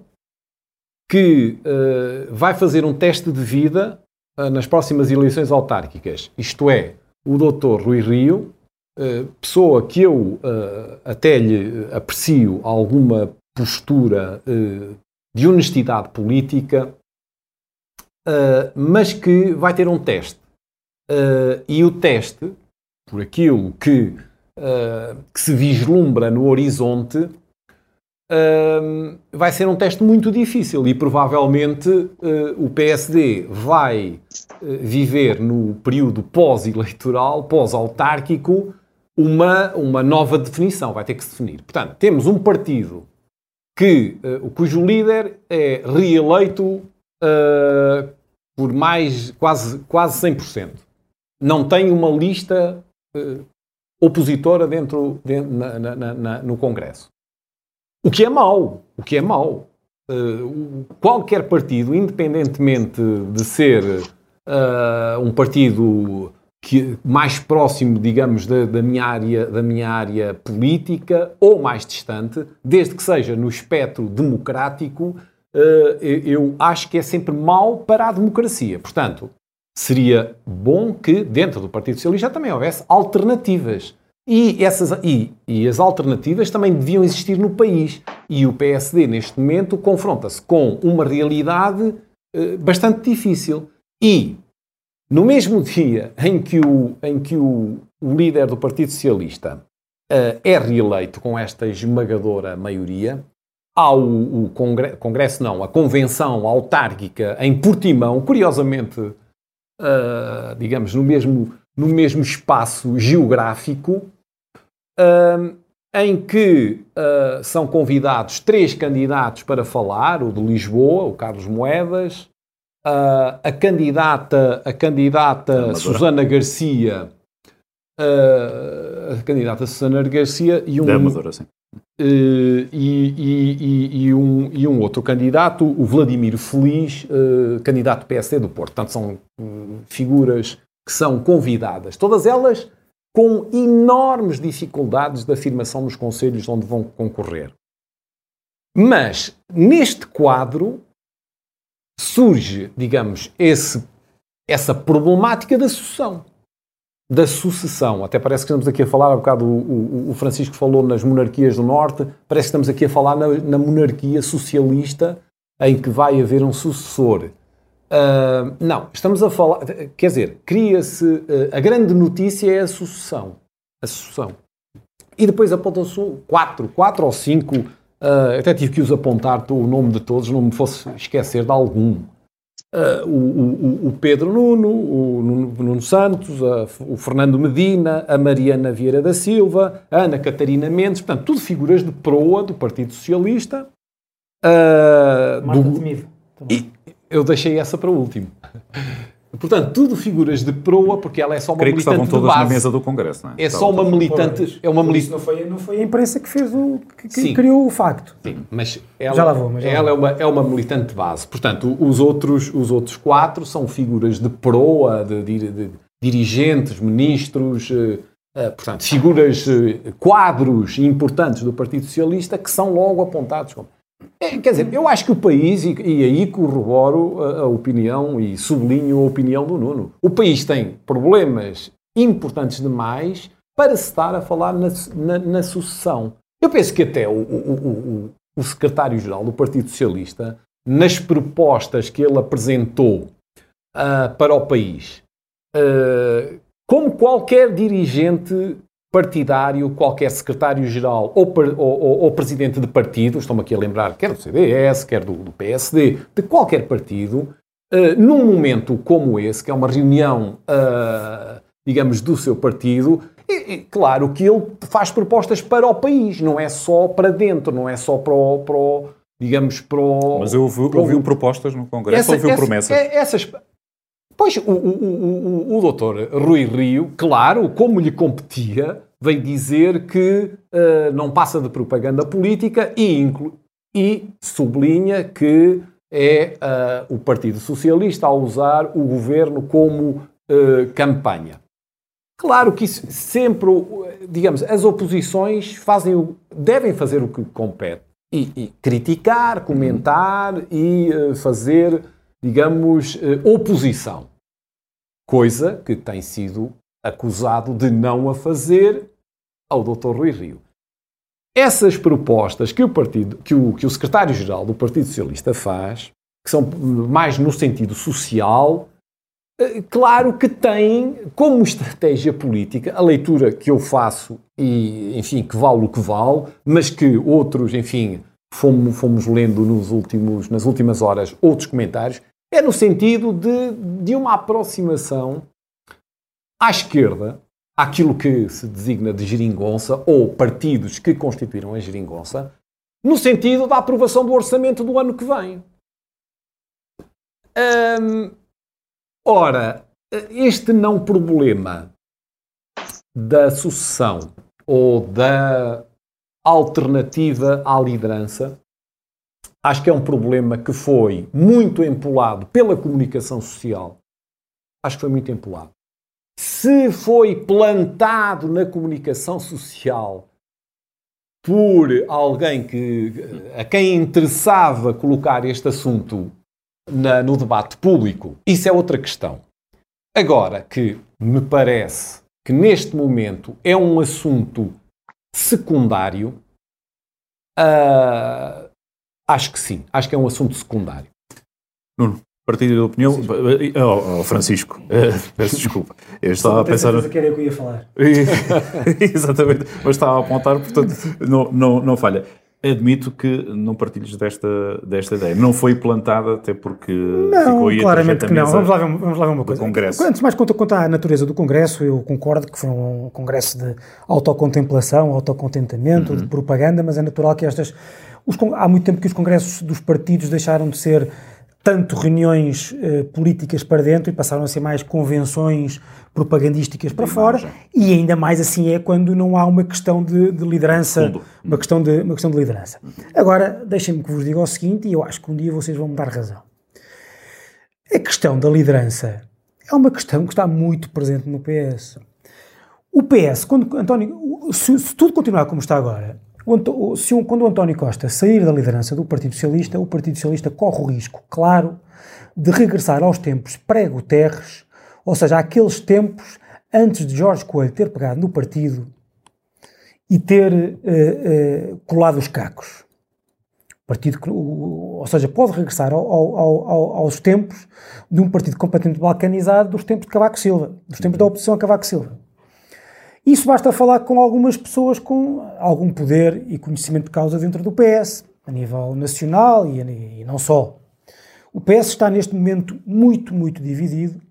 Speaker 3: que uh, vai fazer um teste de vida nas próximas eleições autárquicas. Isto é, o doutor Rui Rio, pessoa que eu até lhe aprecio alguma postura de honestidade política, mas que vai ter um teste. e o teste, por aquilo que, que se vislumbra no horizonte, Uh, vai ser um teste muito difícil e provavelmente uh, o PSD vai uh, viver no período pós-eleitoral, pós-autárquico, uma, uma nova definição, vai ter que se definir. Portanto, temos um partido que, uh, cujo líder é reeleito por mais quase, quase 100%. Não tem uma lista opositora dentro, dentro na, na, na, no Congresso. O que é mau. O que é mau. Uh, qualquer partido, independentemente de ser uh, um partido que, mais próximo, digamos, da, da, minha área, da minha área política ou mais distante, desde que seja no espectro democrático, uh, eu acho que é sempre mau para a democracia. Portanto, seria bom que dentro do Partido Socialista também houvesse alternativas e, essas, e, e as alternativas também deviam existir no país. E o PSD, neste momento, confronta-se com uma realidade eh, bastante difícil. E, no mesmo dia em que o, em que o, o líder do Partido Socialista uh, é reeleito com esta esmagadora maioria, há o, congresso, congresso, não, a convenção autárquica em Portimão, curiosamente, uh, digamos, no mesmo, no mesmo espaço geográfico, uh, em que uh, são convidados três candidatos para falar, o de Lisboa, o Carlos Moedas, a candidata, a candidata Susana Garcia, a candidata Susana Garcia e um...
Speaker 1: Amadora, sim.
Speaker 3: Uh, e, e, e, um, e um outro candidato, o Vladimir Feliz, uh, candidato PSD do Porto. Portanto, são uh, figuras que são convidadas. Todas elas com enormes dificuldades de afirmação nos conselhos onde vão concorrer. Mas, neste quadro, surge, digamos, esse, essa problemática da sucessão. Da sucessão. Até parece que estamos aqui a falar, há bocado o, o, o Francisco falou nas monarquias do Norte, parece que estamos aqui a falar na, na monarquia socialista em que vai haver um sucessor. Uh, não, estamos a falar. Quer dizer, cria-se. Uh, a grande notícia é a sucessão. A sucessão. E depois apontam-se quatro, quatro ou cinco. Uh, até tive que os apontar o nome de todos, não me fosse esquecer de algum. O, o, o, Pedro Nuno, o Nuno Santos, o Fernando Medina, a Mariana Vieira da Silva, a Ana Catarina Mendes, portanto, tudo figuras de proa do Partido Socialista.
Speaker 4: Uh, Marta do, Temido.
Speaker 3: E, eu deixei essa para o último. Portanto, tudo figuras de proa, porque ela é só uma
Speaker 1: Creio
Speaker 3: militante
Speaker 1: que estavam todas na mesa do Congresso, não é?
Speaker 3: É só uma militante... É uma militante...
Speaker 4: Não foi, não foi a imprensa que fez o... que, que criou o facto.
Speaker 3: Sim, mas ela,
Speaker 4: já lá vou, mas já
Speaker 3: ela É, uma, é uma militante base. Portanto, os outros, os outros quatro são figuras de proa, de, de, de dirigentes, ministros... Uh, portanto, figuras, uh, quadros importantes do Partido Socialista que são logo apontados como É, quer dizer, eu acho que o país, e, e aí corroboro a, a, opinião e sublinho a opinião do Nuno, o país tem problemas importantes demais para se estar a falar na, na, na sucessão. Eu penso que até o, o, o, o secretário-geral do Partido Socialista, nas propostas que ele apresentou uh, para o país, uh, como qualquer dirigente partidário, qualquer secretário-geral ou, ou, ou, presidente de partido, estou-me aqui a lembrar, quer do CDS, quer do, do PSD, de qualquer partido, uh, num momento como esse, que é uma reunião, uh, digamos, do seu partido, e, e, claro que ele faz propostas para o país, não é só para dentro, não é só para o, para o digamos, para o...
Speaker 1: Mas eu ouvi, ouviu propostas no Congresso, essa, ouviu essa, promessas?
Speaker 3: É, essas, Pois, o, o, o, o doutor Rui Rio, claro, como lhe competia, veio dizer que uh, não passa de propaganda política e, inclu e sublinha que é uh, o Partido Socialista a usar o governo como uh, campanha. Claro que isso sempre, digamos, as oposições fazem o, devem fazer o que compete. E, e criticar, comentar e fazer digamos, eh, oposição. Coisa que tem sido acusado de não a fazer ao Dr. Rui Rio. Essas propostas que o, partido, que o, que o secretário-geral do Partido Socialista faz, que são mais no sentido social, eh, claro que têm como estratégia política a leitura que eu faço e, enfim, que vale o que vale, mas que outros, enfim, fomos, fomos lendo nos últimos, nas últimas horas outros comentários, é no sentido de, de uma aproximação à esquerda, àquilo que se designa de geringonça, ou partidos que constituíram a geringonça, no sentido da aprovação do orçamento do ano que vem. Hum, ora, este não problema da sucessão ou da alternativa à liderança Acho que é um problema que foi muito empolado pela comunicação social. Acho que foi muito empolado. Se foi plantado na comunicação social por alguém que, a quem interessava colocar este assunto na, no debate público, isso é outra questão. Agora que me parece que neste momento é um assunto secundário, uh, Acho que sim. Acho que é um assunto secundário.
Speaker 1: Nuno, partilha de opinião. Oh, oh, Francisco, peço desculpa. Eu estava a pensar.
Speaker 4: que era eu que ia falar.
Speaker 1: Exatamente, mas estava a apontar, portanto, não, não, não falha. Admito que não partilhes desta, desta ideia. Não foi plantada, até porque
Speaker 4: não, ficou aí claramente que não. Vamos lá, ver, vamos lá ver uma coisa.
Speaker 1: Congresso.
Speaker 4: Antes mais, quanto, quanto à natureza do Congresso, eu concordo que foi um congresso de autocontemplação, autocontentamento, uhum. de propaganda, mas é natural que estas os, há muito tempo que os congressos dos partidos deixaram de ser tanto reuniões uh, políticas para dentro e passaram a ser mais convenções propagandísticas para fora. e ainda mais assim é quando não há uma questão de, de liderança uma questão de, uma questão de liderança. Agora deixem-me que vos diga o seguinte e eu acho que um dia vocês vão me dar razão. A questão da liderança é uma questão que está muito presente no PS o PS, quando António, se, se tudo continuar como está agora se um, quando o António Costa sair da liderança do Partido Socialista, o Partido Socialista corre o risco, claro, de regressar aos tempos pré-Guterres, ou seja, àqueles tempos antes de Jorge Coelho ter pegado no partido e ter uh, uh, colado os cacos. Partido que, ou seja, pode regressar ao, ao, ao, aos tempos de um partido completamente balcanizado dos tempos de Cavaco Silva, dos tempos da oposição a Cavaco Silva. Isso basta falar com algumas pessoas com algum poder e conhecimento de causa dentro do PS, a nível nacional e, e não só. O PS está neste momento muito, muito dividido.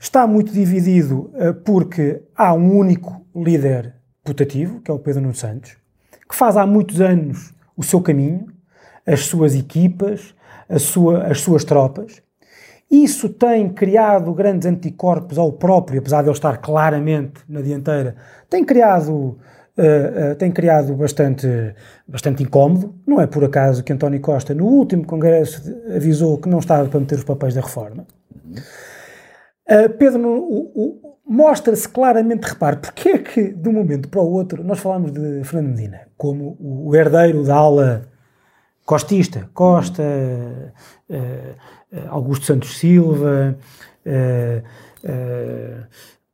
Speaker 4: Está muito dividido uh, porque há um único líder putativo, que é o Pedro Nuno Santos, que faz há muitos anos o seu caminho, as suas equipas, sua, as suas tropas, isso tem criado grandes anticorpos ao próprio, apesar de ele estar claramente na dianteira, tem criado, uh, uh, tem criado bastante, bastante incómodo. Não é por acaso que António Costa, no último congresso, avisou que não estava para meter os papéis da reforma. Uh, Pedro mostra-se claramente, repare, porque é que de um momento para o outro nós falamos de Fernando Medina como o herdeiro da ala costista, Costa, Augusto Santos Silva,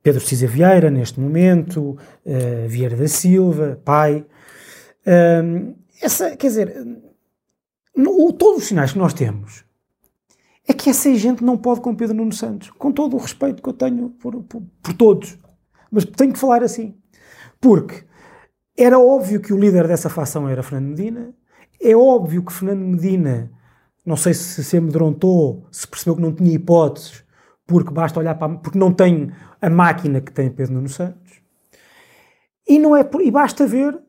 Speaker 4: Pedro Cisa Vieira, neste momento, Vieira da Silva, pai. essa, quer dizer, no, todos os sinais que nós temos é que essa gente não pode com Pedro Nuno Santos, com todo o respeito que eu tenho por, por, por todos. Mas tenho que falar assim. Porque era óbvio que o líder dessa facção era Fernando Medina, é óbvio que Fernando Medina, não sei se se amedrontou, se percebeu que não tinha hipóteses, porque basta olhar para. porque não tem a máquina que tem Pedro Nuno Santos. E, não é por, e basta ver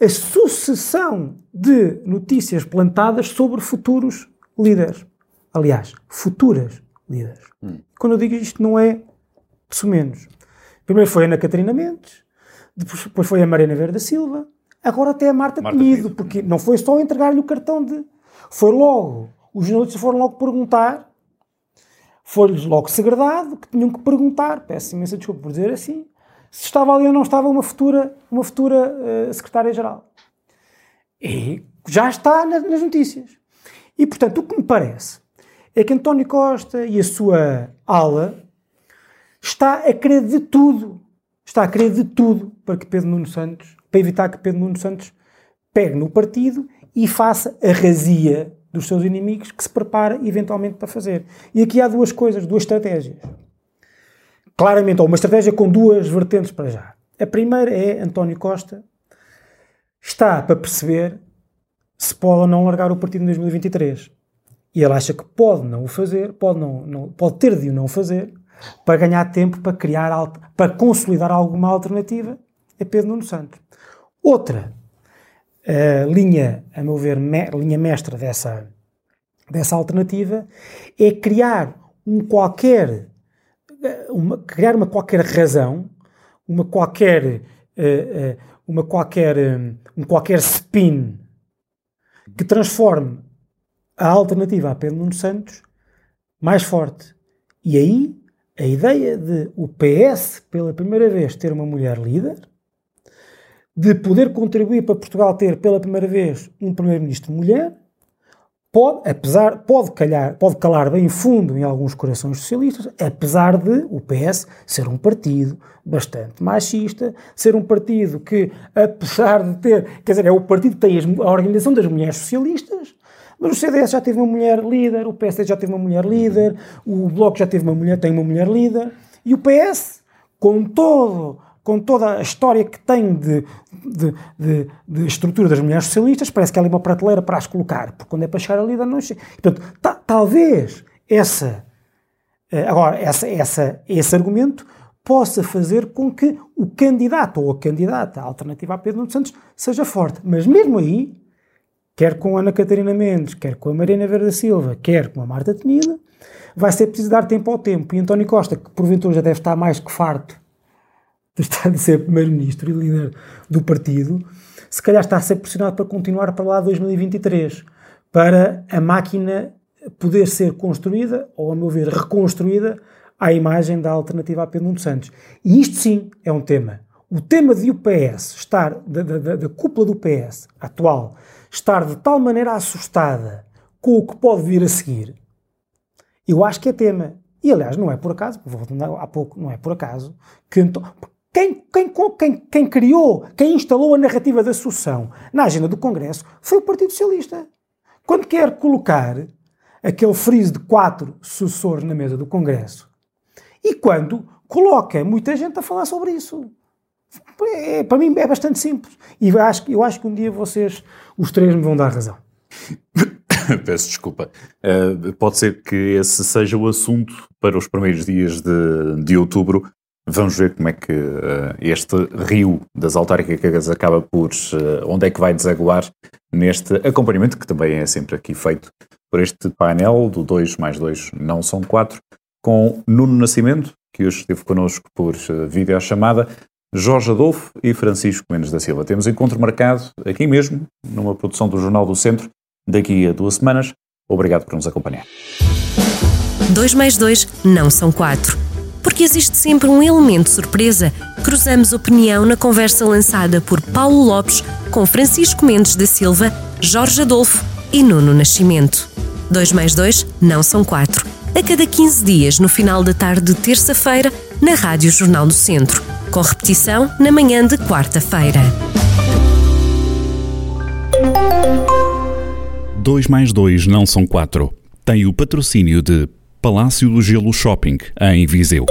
Speaker 4: a sucessão de notícias plantadas sobre futuros líderes. Aliás, futuras líderes. Hum. Quando eu digo isto, não é de menos. Primeiro foi a Ana Catarina Mendes, depois foi a Mariana Verde da Silva, agora até a Marta, Marta Temido, porque não foi só entregar-lhe o cartão de. Foi logo. Os jornalistas foram logo perguntar, foi-lhes logo segredado que tinham que perguntar, peço imensa desculpa por dizer assim, se estava ali ou não estava uma futura, uma futura uh, secretária-geral. E já está nas, nas notícias. E, portanto, o que me parece é que António Costa e a sua ala está a querer de tudo. Está a querer de tudo para que Pedro Nuno Santos, para evitar que Pedro Nuno Santos pegue no partido e faça a razia dos seus inimigos que se prepara eventualmente para fazer. E aqui há duas coisas, duas estratégias. Claramente, ou uma estratégia com duas vertentes para já. A primeira é António Costa está para perceber se pode ou não largar o partido em 2023. E ele acha que pode não o fazer, pode, não, não, pode ter de o não fazer, para ganhar tempo para criar, para consolidar alguma alternativa a Pedro Nuno Santos. Outra uh, linha, a meu ver, me, linha mestra dessa, dessa alternativa é criar um qualquer, eh, uma, criar uma qualquer razão, uma qualquer, uh, uma qualquer, um qualquer spin que transforme a alternativa a Pedro Nuno Santos mais forte. E aí a ideia de o PS, pela primeira vez, ter uma mulher líder, de poder contribuir para Portugal ter pela primeira vez um primeiro-ministro mulher, pode, apesar, pode, calhar, pode calar bem fundo em alguns corações socialistas, apesar de o PS ser um partido bastante machista, ser um partido que, apesar de ter, quer dizer, é o partido que tem a Organização das Mulheres Socialistas, mas o CDS já teve uma mulher líder, o PSD já teve uma mulher líder, o Bloco já teve uma mulher, tem uma mulher líder, e o PS, com todo com toda a história que tem de, de, de, de, estrutura das mulheres socialistas, parece que há ali uma prateleira para as colocar, porque quando é para chegar a líder não chega. Portanto, ta, talvez essa, eh, agora, essa, essa, esse argumento possa fazer com que o candidato ou a candidata alternativa a Pedro Nuno Santos seja forte. Mas mesmo aí, quer com a Ana Catarina Mendes, quer com a Mariana Verde Silva, quer com a Marta Temido, vai ser preciso dar tempo ao tempo. E António Costa, que porventura já deve estar mais que farto estar de ser primeiro-ministro e líder do partido, se calhar está a ser pressionado para continuar para lá 2023, para a máquina poder ser construída, ou a meu ver, reconstruída, à imagem da alternativa a Pedro Nuno Santos. E isto sim é um tema. O tema de o PS estar, da, da, da cúpula do PS atual, estar de tal maneira assustada com o que pode vir a seguir, eu acho que é tema. E aliás, não é por acaso, voltando há pouco, não é por acaso, que quem, quem, quem, quem criou, quem instalou a narrativa da sucessão na agenda do Congresso foi o Partido Socialista. Quando quer colocar aquele friso de quatro sucessores na mesa do Congresso e quando coloca muita gente a falar sobre isso. É, para mim é bastante simples. E eu acho, eu acho que um dia vocês, os três, me vão dar razão.
Speaker 1: Peço desculpa. Uh, pode ser que esse seja o assunto para os primeiros dias de, de outubro. Vamos ver como é que uh, este rio das autárquicas acaba por. Uh, onde é que vai desaguar neste acompanhamento, que também é sempre aqui feito por este painel do 2 mais 2 não são 4, com Nuno Nascimento, que hoje esteve connosco por uh, videochamada, Jorge Adolfo e Francisco Mendes da Silva. Temos encontro marcado aqui mesmo, numa produção do Jornal do Centro, daqui a duas semanas. Obrigado por nos acompanhar.
Speaker 2: 2 mais 2 não são 4. Porque existe sempre um elemento surpresa. Cruzamos opinião na conversa lançada por Paulo Lopes com Francisco Mendes da Silva, Jorge Adolfo e Nuno Nascimento. 2 mais 2 não são 4. A cada 15 dias, no final da tarde de terça-feira, na Rádio Jornal do Centro. Com repetição na manhã de quarta-feira.
Speaker 1: 2 mais 2 não são 4. Tem o patrocínio de Palácio do Gelo Shopping, em Viseu.